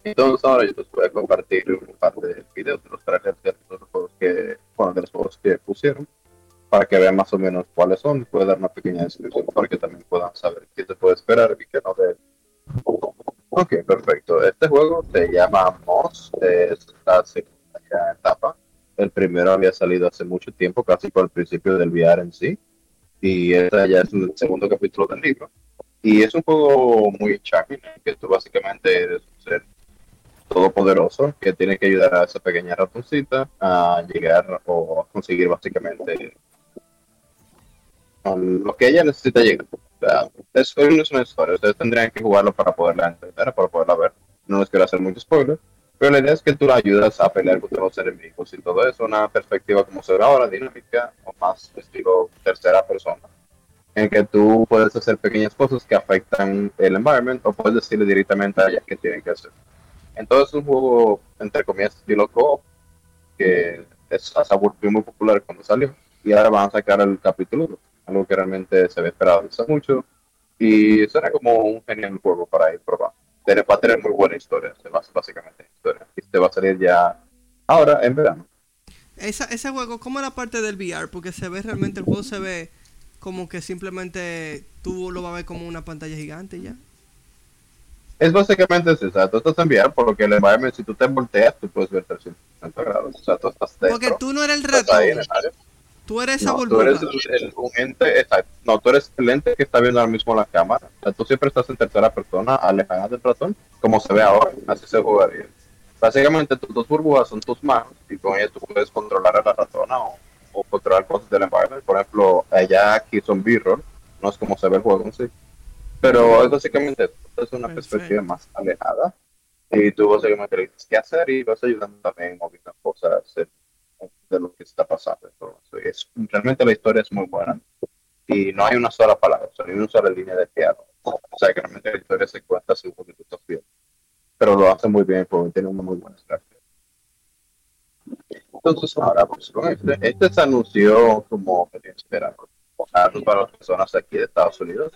Entonces ahora yo les voy a compartir un par de videos de los trailers de los juegos que, bueno, de los juegos que pusieron para que vean más o menos cuáles son y pueda dar una pequeña descripción para que también puedan saber qué se puede esperar y qué no de. Ok, perfecto. Este juego se llama Moss, es la segunda etapa. El primero había salido hace mucho tiempo, casi por el principio del VR en sí. Y este ya es el segundo capítulo del libro. Y es un juego muy charming, que tú básicamente eres un ser todopoderoso que tiene que ayudar a esa pequeña ratoncita a llegar o a conseguir básicamente lo que ella necesita llegar. Sea, es, no es una historia, ustedes tendrían que jugarlo para poderla entender, para poderla ver. No les quiero hacer mucho spoiler, pero la idea es que tú la ayudas a pelear contra los enemigos y todo eso, una perspectiva como se ve ahora, dinámica, o más estilo tercera persona, en que tú puedes hacer pequeñas cosas que afectan el environment o puedes decirle directamente a ella qué tienen que hacer. Entonces es un juego, entre comillas, estilo co que es volvió muy popular cuando salió, y ahora van a sacar el capítulo 2, algo que realmente se había esperado mucho, y suena como un genial juego para ir probando. Va a tener muy buena historia, básicamente en historia, y este va a salir ya ahora en verano. Esa, ese juego, ¿cómo es la parte del VR? Porque se ve realmente, el juego se ve como que simplemente tú lo vas a ver como una pantalla gigante ya. Es básicamente eso, o sea, tú estás en VR, por lo que el environment, si tú te volteas, tú puedes ver 360 grados, o sea, tú estás dentro. Porque tú no eres el estás ahí en ratón, el área. Tú eres esa No, tú burbuja. eres el- el- un ente, exacto. no, tú eres el ente que está viendo ahora mismo la cámara. O sea, tú siempre estás en tercera persona, alejada del ratón, como se ve ahora, así se jugaría. Básicamente tus dos burbujas son tus manos y con ellas tú puedes controlar a la ratona o, o controlar cosas del environment. Por ejemplo, allá aquí son mirror, no es como se ve el juego en sí. Pero es básicamente es una perspectiva más alejada y tú básicamente le dices qué hacer y vas ayudando también moviendo cosas de, lo que está pasando. Y es, realmente la historia es muy buena y no hay una sola palabra, o sea, una sola línea de diálogo. O sea, que realmente la historia se cuenta según que tú estás viendo. Pero lo hace muy bien porque tiene una muy buena estrategia. Entonces, ahora pues con este, este se anunció como que esperado para las personas aquí de Estados Unidos.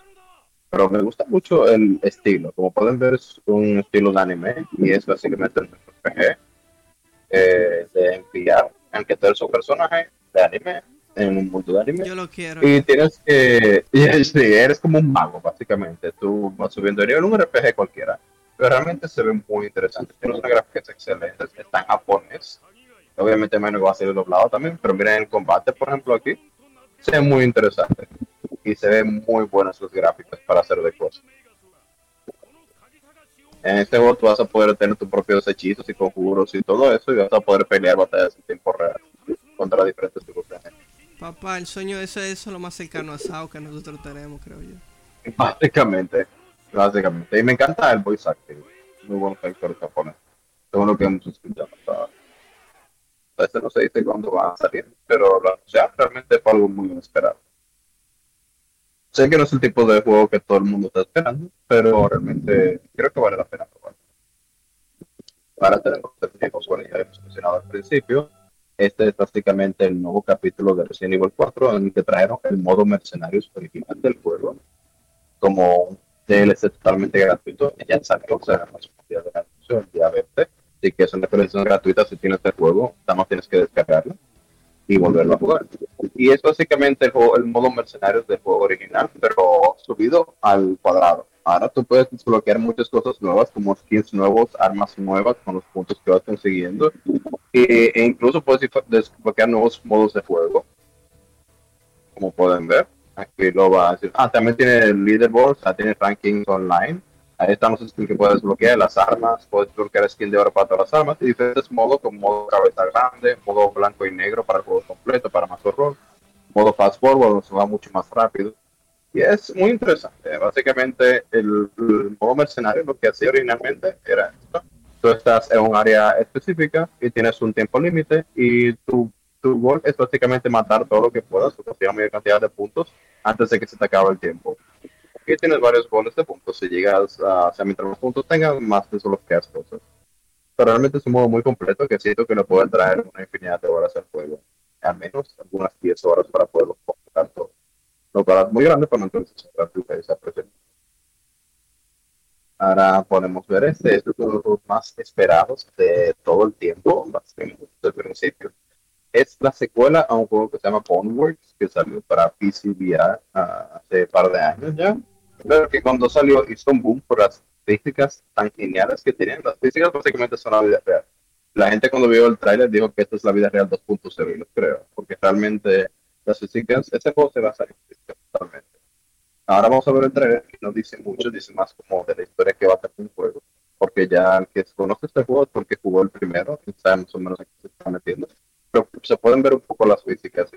Pero me gusta mucho el estilo. Como pueden ver, es un estilo de anime y es básicamente un RPG eh, de enviar, eres un personaje de anime en un mundo de anime. Yo lo quiero. Y tienes que. y eres como un mago, básicamente. Tú vas subiendo nivel, un RPG cualquiera. Pero realmente se ve muy interesante. Tiene una gráfica excelente. Está en japonés. Obviamente, menos va a ser doblado también. Pero miren el combate, por ejemplo, aquí. Se ve muy interesante. Y se ven muy buenas las gráficas para hacer de cosas. En este juego tú vas a poder tener tus propios hechizos y conjuros y todo eso. Y vas a poder pelear batallas en tiempo real contra diferentes tipos de gente. Papá, el sueño eso es lo más cercano a Sao que nosotros tenemos, creo yo. Básicamente, básicamente. Y me encanta el voice acting. Muy buenos actores japoneses. Según lo que hemos escuchado ahora. Este no se dice cuándo va a salir, pero lo anunciaron realmente fue algo muy inesperado. Sé que no es el tipo de juego que todo el mundo está esperando, pero realmente creo que vale la pena probarlo. Ahora tenemos el tiempo, bueno, ya hemos mencionado al principio. Este es básicamente el nuevo capítulo de Resident Evil 4 en el que trajeron el modo mercenarios original del juego como DLC totalmente gratuito. Ya salió, o sea, de la el día 20. Así que es una actualización gratuita si tienes el juego, nada más tienes que descargarlo y volverlo a jugar. Y es básicamente el, modo mercenarios del juego original, pero subido al cuadrado. Ahora tú puedes desbloquear muchas cosas nuevas, como skins nuevos, armas nuevas con los puntos que vas consiguiendo. E, incluso puedes desbloquear nuevos modos de juego. Como pueden ver, aquí lo va a decir. Ah, también tiene leaderboard, o sea, tiene rankings online. Ahí están los skins que puedes desbloquear, las armas, puedes desbloquear skin de oro para todas las armas y diferentes modos, como modo cabeza grande, modo blanco y negro para el juego completo, para más horror, modo fast forward, donde se va mucho más rápido. Y es muy interesante. Básicamente, el, modo mercenario lo que hacía originalmente era esto. Tú estás en un área específica y tienes un tiempo límite y tu, tu gol es básicamente matar todo lo que puedas, o conseguir mayor cantidad de puntos antes de que se te acabe el tiempo. Aquí tienes varios goles de puntos. Si llegas a, o sea, mientras más puntos tengas, más te desbloqueas cosas. Pero realmente es un modo muy completo que siento que le puede traer una infinidad de horas al juego. Al menos algunas 10 horas para poderlo completar todo. Lo cual es muy grande, pero entonces se aprecia. Ahora podemos ver este, este es uno de los más esperados de todo el tiempo, desde el principio. Es la secuela a un juego que se llama Boneworks, que salió para PC VR uh, hace un par de años ya. Pero que cuando salió hizo un boom por las físicas tan geniales que tenían. Las físicas básicamente son la vida real. La gente cuando vio el tráiler dijo que esto es la vida real 2.0 y lo creo, porque realmente las físicas, ese juego se basa en físicas totalmente. Ahora vamos a ver el trailer, que no dice mucho, dice más como de la historia que va a tener el juego, porque ya el que conoce este juego es porque jugó el primero, y sabe más o menos a qué se está metiendo, pero se pueden ver un poco las físicas.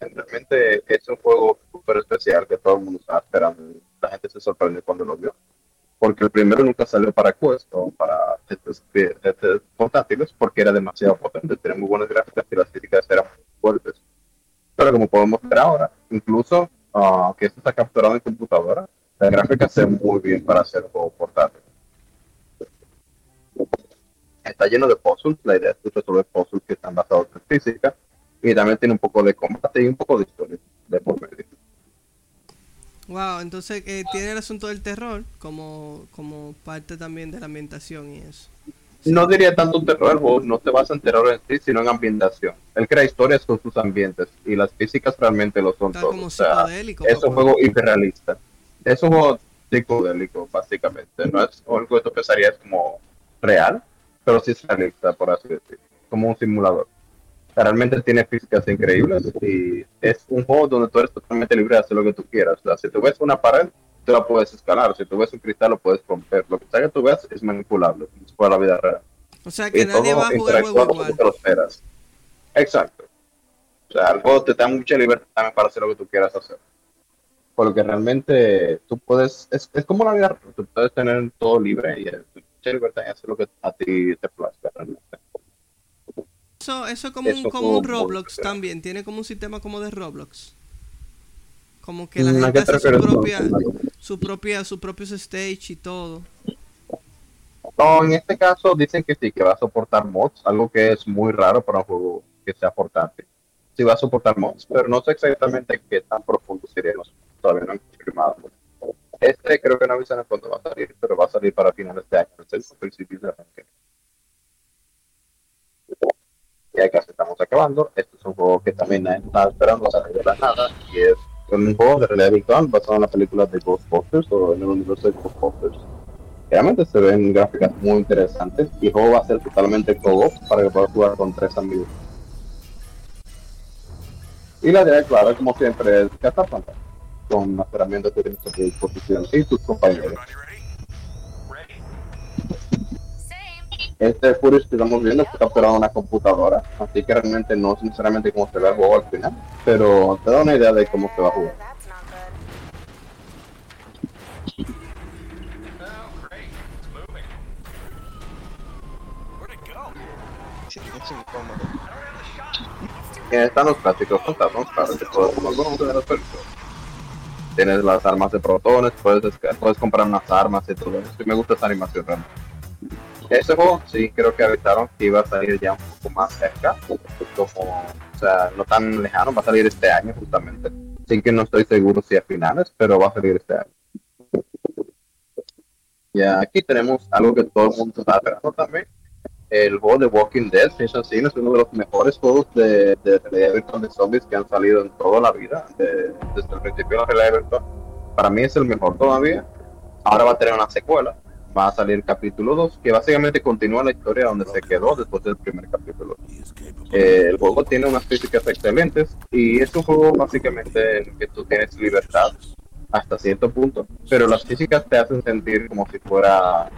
Realmente es un juego súper especial que todo el mundo estaba esperando, la gente se sorprendió cuando lo vio, porque el primero nunca salió para Quest o para estos, portátiles, porque era demasiado potente, tenía muy buenas gráficas y las físicas eran muy fuertes. Pero como podemos ver ahora, incluso uh, que esto está capturado en computadora, la gráfica se ve muy bien para hacer juego portátil. Está lleno de puzzles, la idea es resolver puzzles que están basados en física y también tiene un poco de combate y un poco de historia de por medio. Wow, entonces eh, tiene el asunto del terror como, como parte también de la ambientación y eso. No diría tanto un terror, el juego no te vas en terror en sí, sino en ambientación. Él crea historias con sus ambientes y las físicas realmente lo son Está todos. como O sea, es un papá. juego hiperrealista. Es un juego psicodélico, básicamente. No es algo que tú pensarías como real, pero sí es realista, por así decirlo. Como un simulador. Realmente tiene físicas increíbles y es un juego donde tú eres totalmente libre de hacer lo que tú quieras. O sea, si tú ves una pared, tú la puedes escalar. Si tú ves un cristal, lo puedes romper. Lo que sea que tú veas es manipulable. Es para la vida real. O sea que Y nadie va a jugar juego igual. te lo esperas. Exacto. O sea, el juego te da mucha libertad también para hacer lo que tú quieras hacer. Porque realmente tú puedes, es, es como la vida real, tú puedes tener todo libre y eh, libertad en hacer lo que a ti te plazca realmente. Eso, eso es como un, como un Roblox también. Tiene como un sistema como de Roblox. Como que la ¿A gente hace su propia, su propia, sus propios stage y todo. No, en este caso dicen que sí, que va a soportar mods, algo que es muy raro para un juego que sea portátil. Sí va a soportar mods, pero no sé exactamente qué tan profundo serían los todavía no han confirmado. Este creo que no avisan cuándo va a salir, pero va a salir para finales de año, en serio, principios de año. Ya casi estamos acabando. Este es un juego que también estaba esperando salir de la nada y es un juego de realidad virtual basado en la película de Ghostbusters o en el universo de Ghostbusters. Realmente se ven gráficas muy interesantes y el juego va a ser totalmente co-op para que puedas jugar con tres amigos. Y la idea, claro, como siempre, es cazar fantasmas con las herramientas que tienes a tu disposición y tus compañeros. Este footage que estamos viendo está capturado en una computadora, así que realmente no es necesariamente cómo se ve el juego al final, pero te da una idea de cómo se va a jugar. Están los clásicos las películas. Tienes las armas de protones, puedes, puedes comprar unas armas y todo eso. Y me gusta esa animación realmente. Ese juego sí creo que avisaron que iba a salir ya un poco más cerca, como, o sea, no tan lejano, va a salir este año justamente. Sí que no estoy seguro si a finales, pero va a salir este año. Y aquí tenemos algo que todo el mundo está esperando también, el juego de Walking Dead, si es así, es uno de los mejores juegos de, de realidad virtual de zombies que han salido en toda la vida, de- desde el principio de la realidad virtual. Para mí es el mejor todavía. Ahora va a tener una secuela, va a salir capítulo 2, que básicamente continúa la historia donde se quedó después del primer capítulo. Eh, el juego tiene unas físicas excelentes y es un juego básicamente en el que tú tienes libertad hasta cierto punto, pero las físicas te hacen sentir como si fuera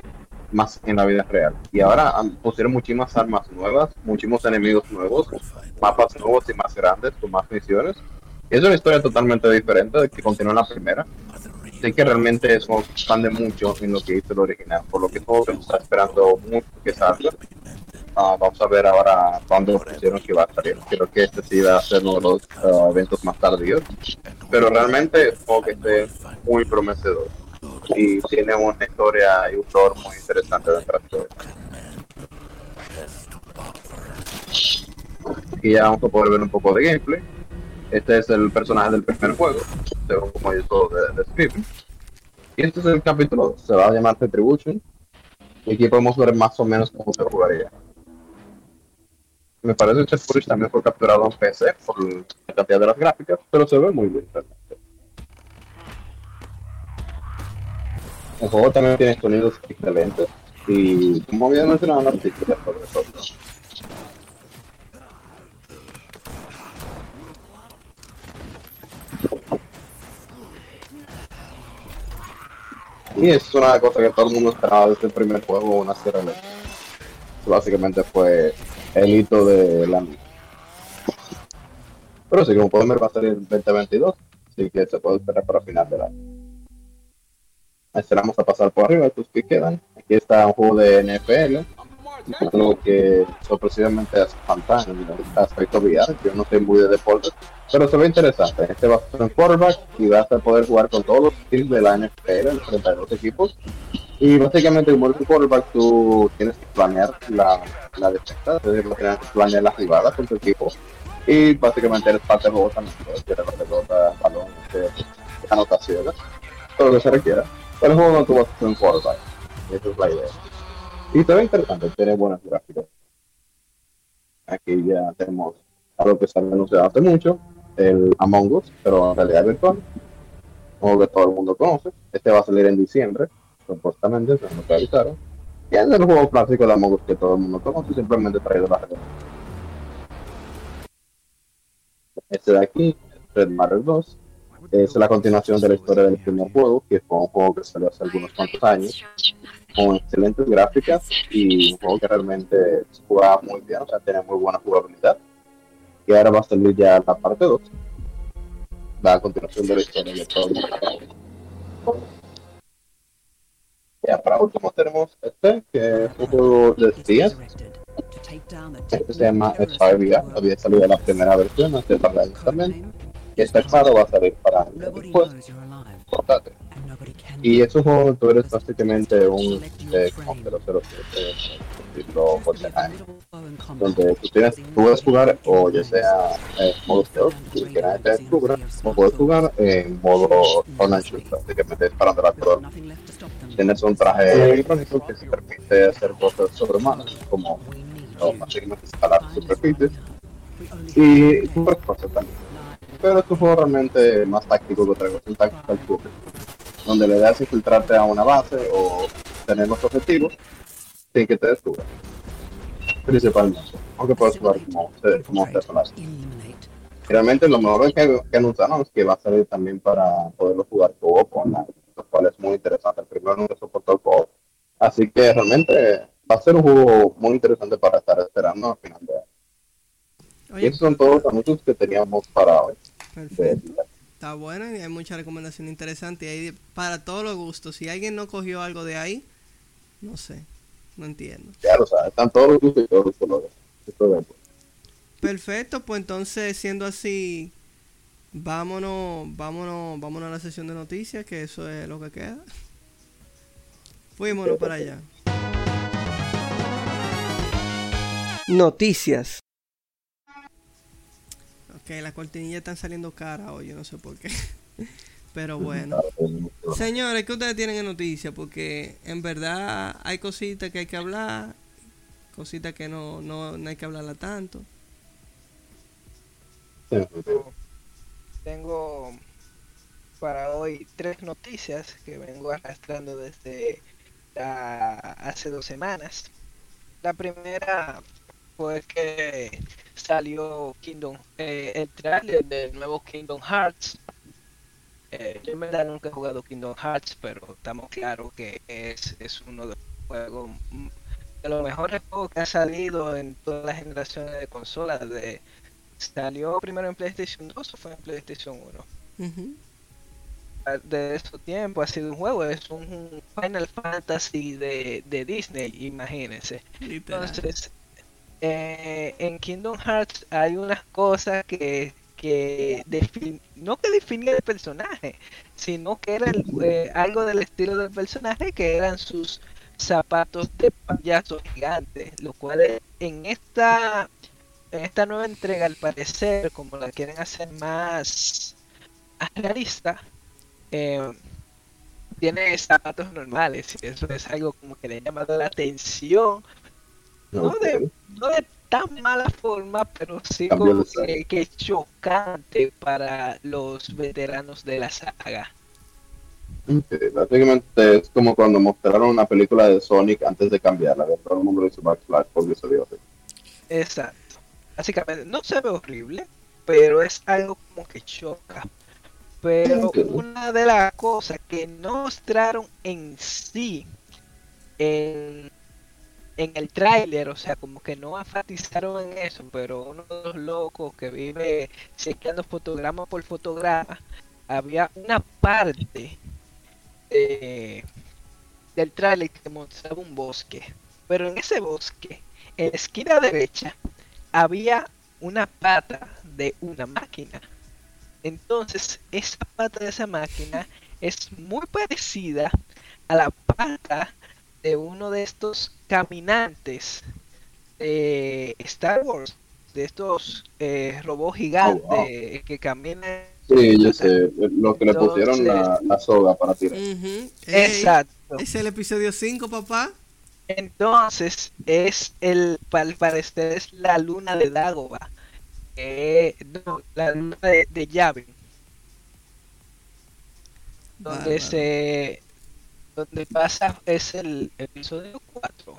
más en la vida real. Y ahora pusieron muchísimas armas nuevas, muchísimos enemigos nuevos, mapas nuevos y más grandes, con más misiones. Es una historia totalmente diferente de que continúa en la primera. Sé que realmente eso expande mucho en lo que hizo el original, por lo que todo se está esperando mucho que salga. Ah, vamos a ver ahora cuándo pusieron que va a salir. Creo que este sí va a ser uno de los ah, eventos más tardíos. Pero realmente juego que esté muy prometedor y tiene una historia y un lore muy interesante detrás de él. Y ya vamos a poder ver un poco de gameplay. Este es el personaje del primer juego, según como yo todo de, describen. Y este es el capítulo, se va a llamar Retribution. Y aquí podemos ver más o menos cómo se jugaría. Me parece que Chef también fue capturado en PC por la cantidad de las gráficas, pero se ve muy bien. El juego también tiene sonidos excelentes y como había mencionado en el artículo sobre todo. Y es una cosa que todo el mundo esperaba desde el primer juego, una Sierra Leone. Básicamente fue el hito de la misma. Pero sí, como pueden ver, va a salir en 2022, así que se puede esperar para final del año. Esperamos a pasar por arriba estos que quedan. Aquí está un juego de NFL, algo que sorpresivamente hace falta en el aspecto VR. Yo no estoy muy de deportes, pero se ve interesante. Este va a ser un quarterback y vas a poder jugar con todos los skills de la NFL, los 32 equipos. Y básicamente, como eres un quarterback, tú tienes que planear la, la defensa, es decir, tienes que planear las jugadas con tu equipo. Y básicamente eres parte del juego también, la pelota, balón, este, anotaciones, todo lo que se requiera. Pero el juego no tuvo a ser un quarterback. Esa es la idea. Y ve interesante, tiene buenas gráficas. Aquí ya tenemos algo que se ha anunciado hace mucho, el Among Us, pero en realidad virtual. Juego que todo el mundo conoce. Este va a salir en diciembre, supuestamente, se nos avisaron. Y es el juego clásico de Among Us que todo el mundo conoce, simplemente traído a la red. Este de aquí, Red Matter 2, es la continuación de la historia del primer juego, que fue un juego que salió hace algunos cuantos años, con excelentes gráficas y un juego que realmente se jugaba muy bien, o sea, tenía muy buena jugabilidad. Y ahora va a salir ya la parte 2, la continuación de la historia de todo. Ya para último tenemos este, que es un juego de días, este se llama Spy VR, había salido la primera versión, este para años también, y este claro va a salir para después, portátil. Y es un juego tú eres básicamente un eh, como 007, estilo GoldenEye, donde tú, tienes, tú puedes jugar o ya sea en modo stealth, si quieres te descubra, o puedes jugar en modo online shoot, básicamente disparando la color. Tienes un traje electrónico que te permite hacer cosas sobrehumanas, como o básicamente escalar superficies. y super cosas también. Pero es un juego realmente más táctico que otra cosa, un tactical shooter, donde le das infiltrarte a una base o tener los objetivos sin que te descubran. Principalmente, aunque puedes jugar como, como personaje. Realmente lo mejor que, que anunciaron es que va a salir también para poderlo jugar co-op online, lo cual es muy interesante. El primero nunca soportó el co-op. Así que realmente va a ser un juego muy interesante para estar esperando al final de año. Y esos son todos los anuncios que teníamos para hoy. Perfecto. Está bueno y hay muchas recomendaciones interesantes. Y hay para todos los gustos. Si alguien no cogió algo de ahí, no sé. No entiendo. Ya lo sabes, están todos los gustos y todos los colores. Estoy. Perfecto, pues entonces siendo así, vámonos, vámonos, vámonos a la sesión de noticias, que eso es lo que queda. Fuímonos para allá. Noticias. Ok, las cortinillas están saliendo caras hoy, yo no sé por qué. Pero bueno. Señores, ¿qué ustedes tienen en noticias? Porque en verdad hay cositas que hay que hablar, cositas que no, no, no hay que hablarla tanto. Tengo para hoy tres noticias que vengo arrastrando desde la- hace dos semanas. La primera fue que salió Kingdom, eh, el trailer del nuevo Kingdom Hearts. Eh, yo en verdad nunca he jugado Kingdom Hearts, pero estamos claros que es, es uno de los juegos mm, de los mejores juegos que ha salido en todas las generaciones de consolas. De, salió primero en PlayStation 2 o fue en PlayStation 1 Ujú. de esos tiempos ha sido un juego, es un Final Fantasy de, de Disney, imagínense. Literal. Entonces, eh, en Kingdom Hearts hay unas cosas que, que no que definían el personaje, sino que era eh, algo del estilo del personaje, que eran sus zapatos de payaso gigante, lo cual en esta en esta nueva entrega al parecer como la quieren hacer más más realista eh, tiene zapatos normales y eso es algo como que le ha llamado la atención no de, no de tan mala forma pero sí como de que, que chocante para los veteranos de la saga Ok, Básicamente es como cuando mostraron una película de Sonic antes de cambiarla. que Todo el mundo hizo backflash porque se vio así. Exacto. Básicamente, no se ve horrible, pero es algo como que choca. Pero Entiendo. una de las cosas que no mostraron en sí en, en el tráiler, o sea, como que no enfatizaron en eso, pero uno de los locos que vive chequeando fotograma por fotograma, había una parte de- del tráiler que mostraba un bosque. Pero en ese bosque, en la esquina derecha, había una pata de una máquina. Entonces, esa pata de esa máquina es muy parecida a la pata de uno de estos caminantes de Star Wars, de estos eh, robots gigantes Oh, wow. que caminan. Sí, yo sé. Lo que le pusieron la, soga para tirar. Exacto. Es el episodio 5, papá. Entonces, es el, al parecer, es la luna de Dagoba. Eh, no, la luna de, de Yavin. Donde se. Donde pasa, es el episodio 4.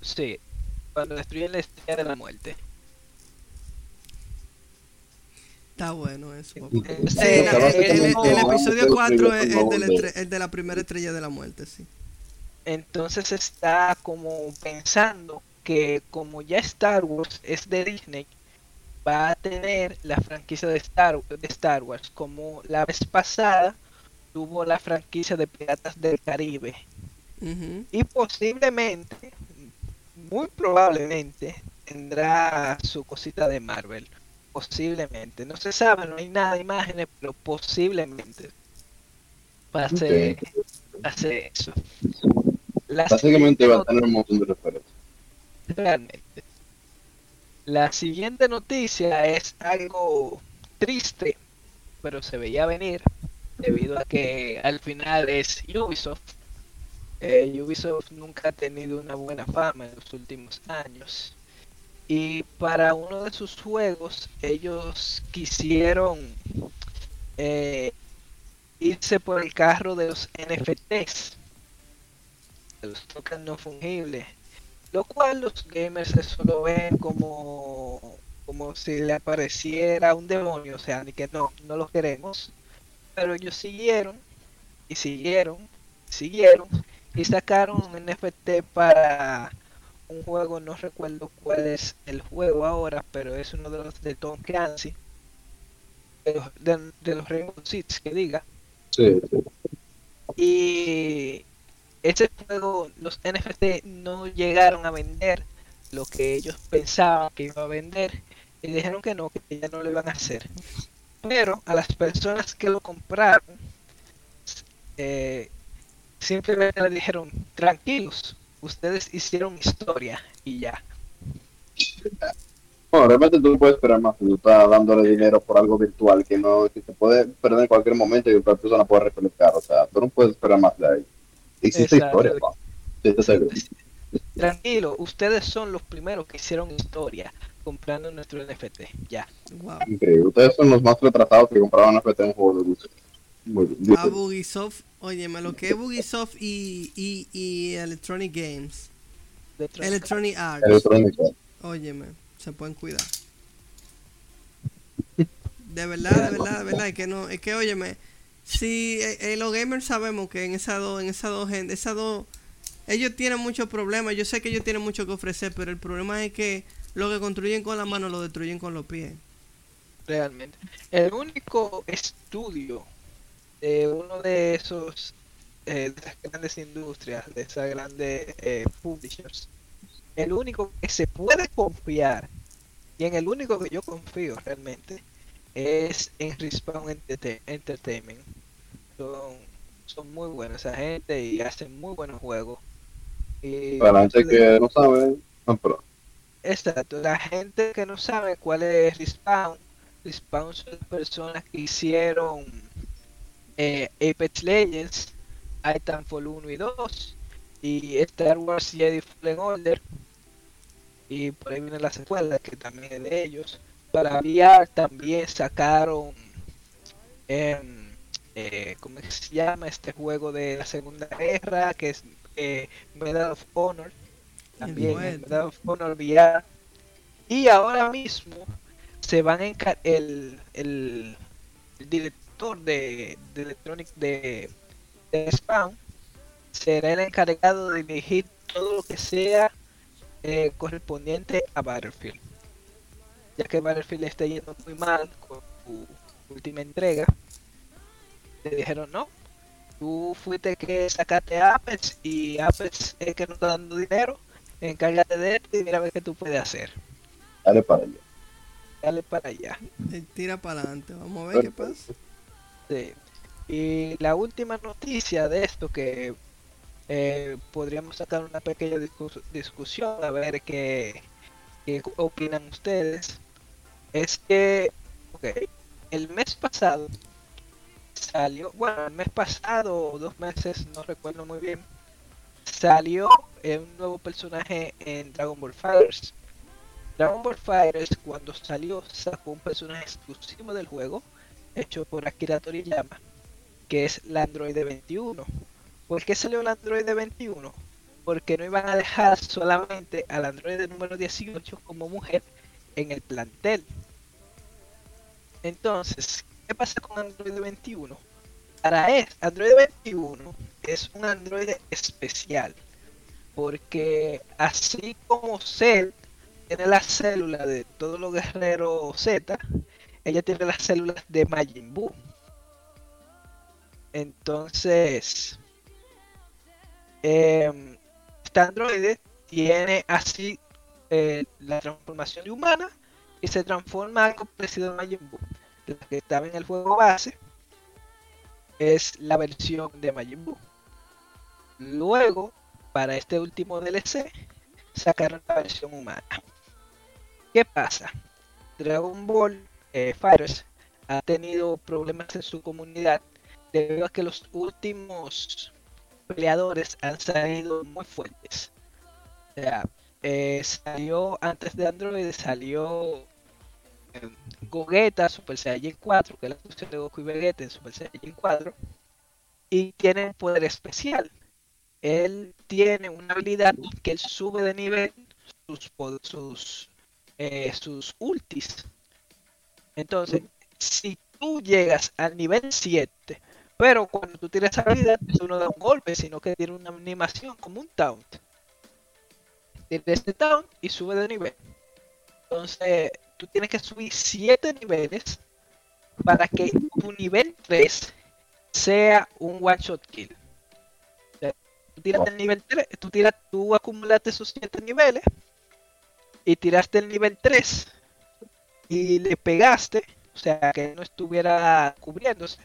Sí, cuando destruyen la estrella de la muerte. Está bueno eso, papá. Sí, el, el- el como- episodio como- 4 es el, de la el de la primera estrella de la muerte, sí. Entonces está como pensando que como ya Star Wars es de Disney, va a tener la franquicia de Star, de Star Wars, como la vez pasada tuvo la franquicia de Piratas del Caribe. Y posiblemente, muy probablemente, tendrá su cosita de Marvel. Posiblemente. No se sabe, no hay nada de imágenes, pero posiblemente va a ser, va a ser eso. La Básicamente va a tener un montón de referencias. realmente. La siguiente noticia es algo triste, pero se veía venir debido a que al final es Ubisoft. Eh, Ubisoft nunca ha tenido una buena fama en los últimos años. Y para uno de sus juegos, ellos quisieron eh, irse por el carro de los NFTs, de los tokens no fungibles. Lo cual los gamers eso lo ven como, como si le apareciera un demonio, o sea, ni que no, no lo queremos. Pero ellos siguieron y siguieron, siguieron y sacaron un NFT para un juego, no recuerdo cuál es el juego ahora, pero es uno de los de Tom Clancy, de los, de, de los Rainbow Six, que diga. Sí, sí. Y ese juego, los NFT no llegaron a vender lo que ellos pensaban que iba a vender y dijeron que no, que ya no lo iban a hacer. Pero a las personas que lo compraron, eh, simplemente le dijeron, tranquilos, ustedes hicieron historia y ya. Bueno, realmente tú no puedes esperar más. Tú estás dándole dinero por algo virtual que no que se puede perder en cualquier momento y otra persona puede recolectar. O sea, tú no puedes esperar más de ahí. Existe Exacto. historia, pa. Sí, te seguro. Tranquilo, ustedes son los primeros que hicieron historia comprando nuestro NFT. Ya. Wow. Increíble. Ustedes son los más retrasados que compraban NFT en un juego de bien. A Bugisoft, óyeme, lo que es Bugisoft y, y, y Electronic Games, Electronic Arts, Electrónico. óyeme, se pueden cuidar. De verdad, de verdad, de verdad, es que no, es que óyeme, si eh, eh, los gamers sabemos que en esas dos, en esas dos gente, esas dos, ellos tienen muchos problemas, yo sé que ellos tienen mucho que ofrecer, pero el problema es que lo que construyen con la mano lo destruyen con los pies. realmente. El único estudio de uno de esos eh, de esas grandes industrias, de esas grandes eh, publishers, el único que se puede confiar y en el único que yo confío realmente es en Respawn Entertainment. Son, son muy buenos esa gente y hacen muy buenos juegos. Y Para la gente que no sabe, no, pero Exacto, la gente que no sabe cuál es Respawn, Respawn son las personas que hicieron eh, Apex Legends, Titanfall 1 y 2, y Star Wars Jedi Fallen Order, y por ahí viene la secuela que también es de ellos. Para VR también sacaron, em, eh, ¿cómo se llama? Este juego de la Segunda Guerra, que es eh, Medal of Honor también bueno. Medal of Honor VR. Y ahora mismo se van a encar el, el, el director de, de Electronic de, de Spawn será el encargado de dirigir todo lo que sea eh, correspondiente a Battlefield. Ya que Battlefield está yendo muy mal con su última entrega. Le dijeron no. Tú fuiste que sacaste Apex y Apex es que no está dando dinero. Encárgate de esto y mira a ver qué tú puedes hacer. dale para allá. Dale para allá. Eh, Tira para adelante, vamos a ver qué pasa. Sí. Y la última noticia de esto que eh, podríamos sacar una pequeña discus- discusión a ver qué, qué opinan ustedes es que el mes pasado salió bueno el mes pasado o dos meses no recuerdo muy bien salió eh, un nuevo personaje en Dragon Ball Fighters Dragon Ball Fighters cuando salió sacó un personaje exclusivo del juego hecho por Akira Toriyama, que es la Android 21. ¿Por qué salió la Android 21? Porque no iban a dejar solamente al Android número 18 como mujer en el plantel. Entonces, ¿qué pasa con Android 21? Para es, Android 21 es un Android especial, porque así como Cell tiene la célula de todos los guerreros Z, ella tiene las células de Majin Buu. Entonces, em, esta androide tiene así eh, la transformación de humana y se transforma algo parecido a Majin Buu. La que estaba en el juego base es la versión de Majin Buu. Luego, para este último DLC, sacaron la versión humana. ¿Qué pasa? Dragon Ball eh, Fighters ha tenido problemas en su comunidad debido a que los últimos peleadores han salido muy fuertes. O sea, eh, salió antes de Android, salió Gogeta Super Saiyan 4, que es la fusión de Goku y Vegeta en Super Saiyan 4, y tiene un poder especial. Él tiene una habilidad que sube de nivel sus, sus, eh, sus ultis. Entonces, si tú llegas al nivel 7, pero cuando tú tiras habilidad, tú no da un golpe, sino que tiene una animación como un taunt. Tiene este taunt y sube de nivel. Entonces, tú tienes que subir 7 niveles para que tu nivel 3 sea un one shot kill. O sea, tú el nivel 3, tú tiras, tú acumulaste esos 7 niveles y tiraste el nivel 3 y le pegaste, o sea, que no estuviera cubriéndose,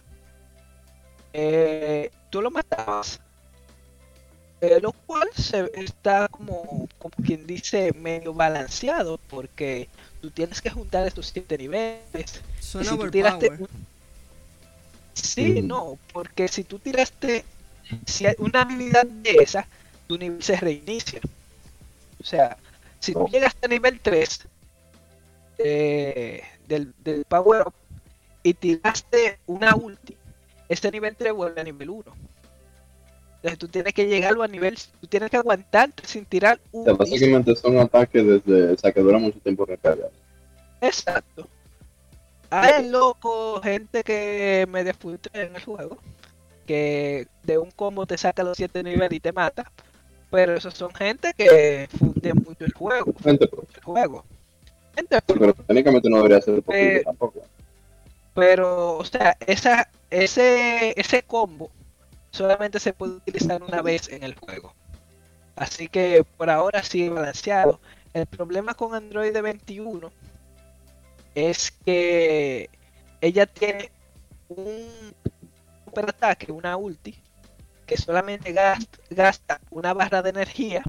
eh, tú lo matabas. Eh, lo cual se está como, como quien dice medio balanceado porque tú tienes que juntar estos siete niveles. Suena si tú tiraste un- Sí, Mm. no, porque si tú tiraste si hay una habilidad de esa, tu nivel se reinicia. O sea, si tú No. llegaste a nivel 3 eh, del, del Power Up y tiraste una ulti, este nivel 3 vuelve a nivel 1. Entonces tú tienes que llegarlo a nivel, tú tienes que aguantarte sin tirar O un sea, básicamente son ataques desde, o sea, que dura mucho tiempo recargar. Exacto. Hay loco, gente que me frustra en el juego, que de un combo te saca los 7 niveles y te mata, pero esos son gente que funde mucho el juego, Gente, pero, el juego. Gente pro, pero técnicamente no debería ser posible Eh, tampoco. pero, o sea, esa, ese, ese combo solamente se puede utilizar una vez en el juego. Así que por ahora sigue balanceado. El problema con Android 21 es que ella tiene un superataque, una ulti, que solamente gasta, una barra de energía,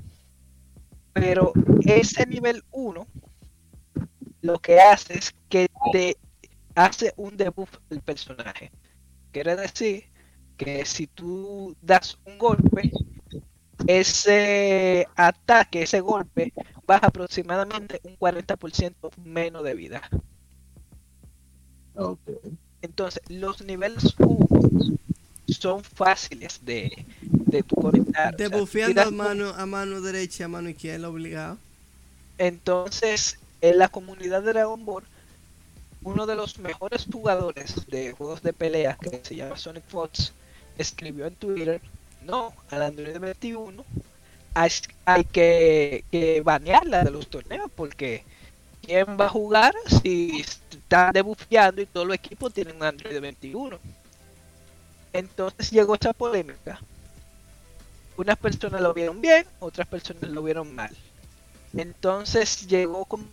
pero ese nivel 1 lo que hace es que te hace un debuff del personaje. Quiere decir que si tú das un golpe, ese ataque, ese golpe, baja aproximadamente un 40% menos de vida. Entonces, los niveles 1 son fáciles de, de tu conectar. o sea, Debufeando tiras a mano, a mano derecha a mano izquierda obligado. Entonces, en la comunidad de Dragon Ball, uno de los mejores jugadores de juegos de pelea, que se llama Sonic Fox, escribió en Twitter, no, al Android 21 hay, que, banearla de los torneos, porque ¿quién va a jugar si están debufeando y todos los equipos tienen un Android 21? Entonces llegó esa polémica. Unas personas lo vieron bien, otras personas lo vieron mal. Entonces llegó como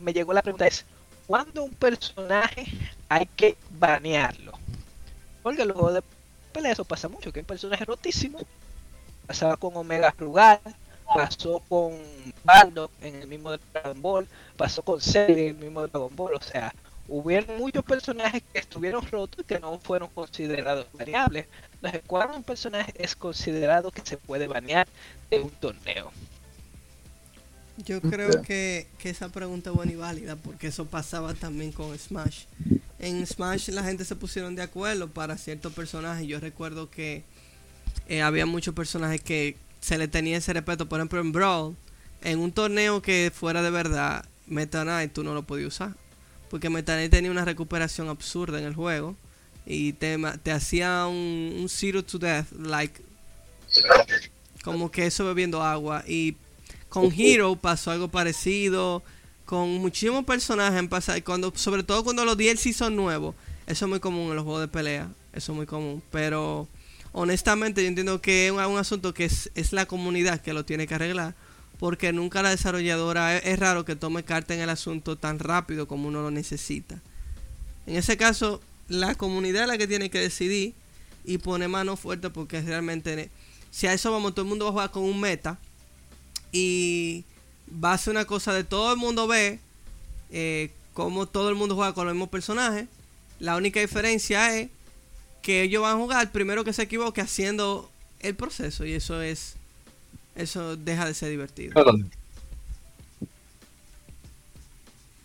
me llegó la pregunta es ¿cuándo un personaje hay que banearlo? Porque luego de eso pasa mucho, que hay un personaje rotísimo. Pasaba con Omega Rugal, pasó con Baldo en el mismo Dragon Ball, pasó con Cell en el mismo Dragon Ball, o sea, hubieron muchos personajes que estuvieron rotos y que no fueron considerados variables. Entonces, ¿cuándo un personaje es considerado que se puede banear de un torneo? Yo creo que, que esa pregunta es buena y válida porque eso pasaba también con Smash. En Smash la gente se pusieron de acuerdo para ciertos personajes. Yo recuerdo que eh, había muchos personajes que se le tenía ese respeto. Por ejemplo, en Brawl, en un torneo que fuera de verdad, Meta Knight tú no lo podías usar. Porque Meta Knight tenía una recuperación absurda en el juego. Y te, hacía un, un zero to death, like. Como que eso bebiendo agua. Y con Hero pasó algo parecido. Con muchísimos personajes en pasar. Cuando, sobre todo cuando los DLC son nuevos. Eso es muy común en los juegos de pelea. Eso es muy común. Pero honestamente yo entiendo que es un, un asunto que es, es la comunidad que lo tiene que arreglar. Porque nunca la desarrolladora es, es raro que tome carta en el asunto tan rápido como uno lo necesita. En ese caso, la comunidad es la que tiene que decidir y poner mano fuerte porque realmente si a eso vamos, todo el mundo va a jugar con un meta y va a ser una cosa de todo el mundo ve eh, como todo el mundo juega con los mismos personajes. La única diferencia es que ellos van a jugar primero que se equivoque haciendo el proceso y eso es eso deja de ser divertido.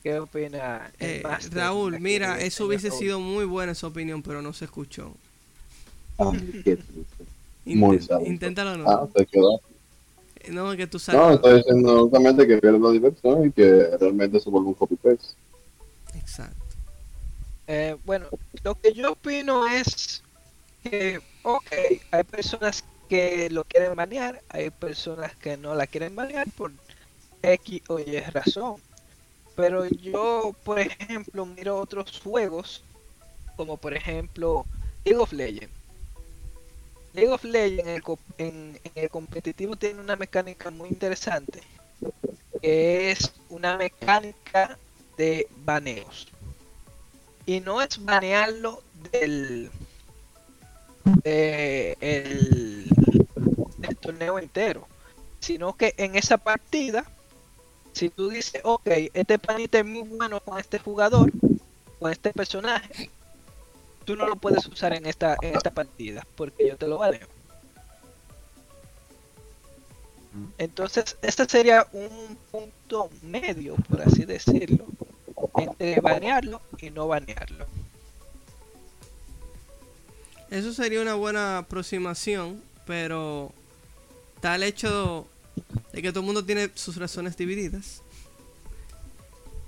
¿Qué opina Eh, Raúl, mira, eso hubiese sido muy buena esa opinión, pero no se escuchó. ah, qué triste. Muy Inten- sabroso. inténtalo no. Ah, quedó. No, que tú No, sabes. estoy diciendo justamente que pierde la diversión y que realmente se vuelve un copy-paste. Exacto. Eh, bueno, lo que yo opino es que, ok, hay personas que lo quieren banear, hay personas que no la quieren banear por X o Y razón. Pero yo, por ejemplo, miro otros juegos, como por ejemplo League of Legends. League of Legends en el, competitivo tiene una mecánica muy interesante. que es una mecánica de baneos. Y no es banearlo del, de el, del torneo entero, sino que en esa partida, si tú dices, ok, este panita es muy bueno con este jugador, con este personaje, tú no lo puedes usar en esta, en esta partida, porque yo te lo baneo. Entonces, este sería un punto medio, por así decirlo, entre banearlo y no banearlo. Eso sería una buena aproximación, pero el hecho de que todo el mundo tiene sus razones divididas.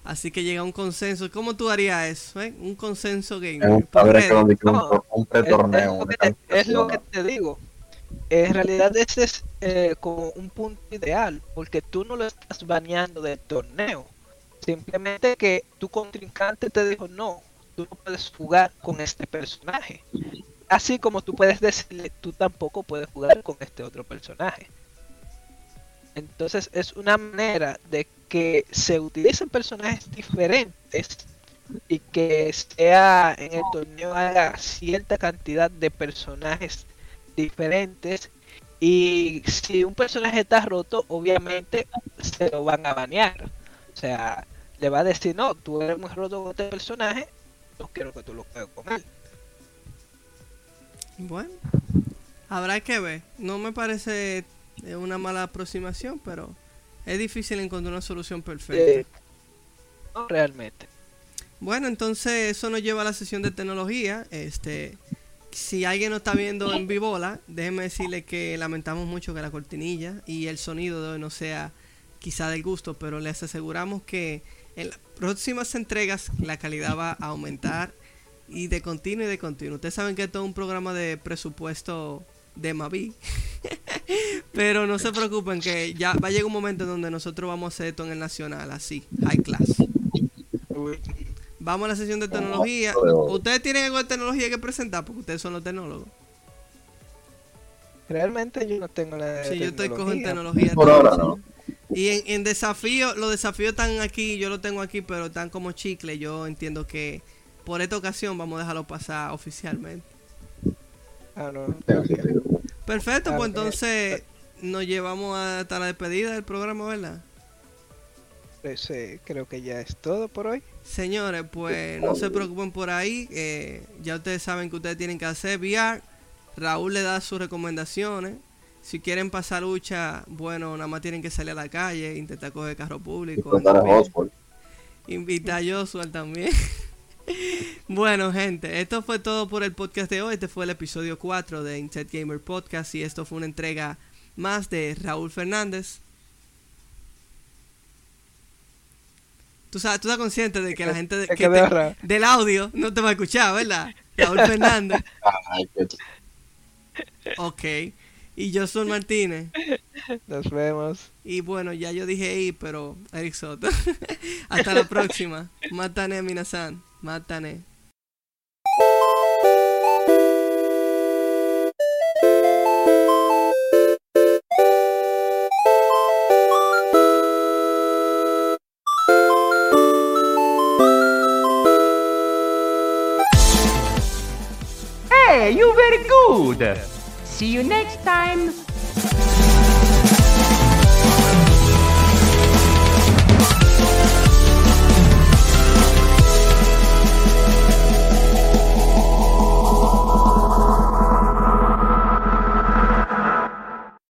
Así que llega un consenso. ¿Cómo tú harías eso? eh? Un consenso Es gamer. un, que un, un Es, pretorneo. es lo una que te, es lo que te digo. En realidad este es eh, como un punto ideal, porque tú no lo estás baneando del torneo. Simplemente que tu contrincante te dijo, no, tú no puedes jugar con este personaje. Así como tú puedes decirle, tú tampoco puedes jugar con este otro personaje. Entonces es una manera de que se utilicen personajes diferentes y que sea en el torneo haga cierta cantidad de personajes diferentes. Y si un personaje está roto obviamente se lo van a banear. O sea le va a decir no tú eres muy roto con este personaje no quiero que tú lo juegues con él Bueno, habrá que ver. No me parece eh, una mala aproximación, pero es difícil encontrar una solución perfecta. Eh, no realmente Bueno, entonces eso nos lleva a la sesión de tecnología. Este, si alguien no está viendo en Vivola, déjenme decirle que lamentamos mucho que la cortinilla y el sonido de hoy no sea quizá del gusto, pero les aseguramos que en las próximas entregas la calidad va a aumentar y de continuo y de continuo. Ustedes saben que esto es un programa de presupuesto de Mavi. Pero no se preocupen que ya va a llegar un momento en donde nosotros vamos a hacer esto en el nacional, así, high class. Vamos a la sesión de tecnología. ¿Ustedes tienen algo de tecnología que presentar? Porque ustedes son los tecnólogos. realmente yo no tengo la Sí, yo estoy con tecnología. tecnología. Por ahora no. Y en, en desafío, los desafíos están aquí, yo los tengo aquí, pero están como chicle. Yo entiendo que por esta ocasión vamos a dejarlo pasar oficialmente. Ah, no. Perfecto, pues entonces nos llevamos hasta la despedida del programa, ¿verdad? Pues, eh, creo que ya es todo por hoy Señores, pues no se preocupen por ahí. eh, ya ustedes saben que ustedes tienen que hacer VR. Raúl le da sus recomendaciones. Si quieren pasar lucha, bueno, nada más tienen que salir a la calle, intentar coger carro público. Contar a. Oswald. Invita a Joshua también. bueno, gente, esto fue todo por el podcast de hoy. Este fue el episodio 4 de Inset Gamer Podcast. Y esto fue una entrega más de Raúl Fernández. Tú sabes, tú estás consciente de que la gente de- que te- del audio no te va a escuchar, ¿verdad? Raúl Fernández. Ok. Y Joshua Martínez. nos vemos Y bueno, ya yo dije ahí, pero Eric Soto. Hasta la próxima. Matane, Minasan. Matane. Hey, you very good. See you next time.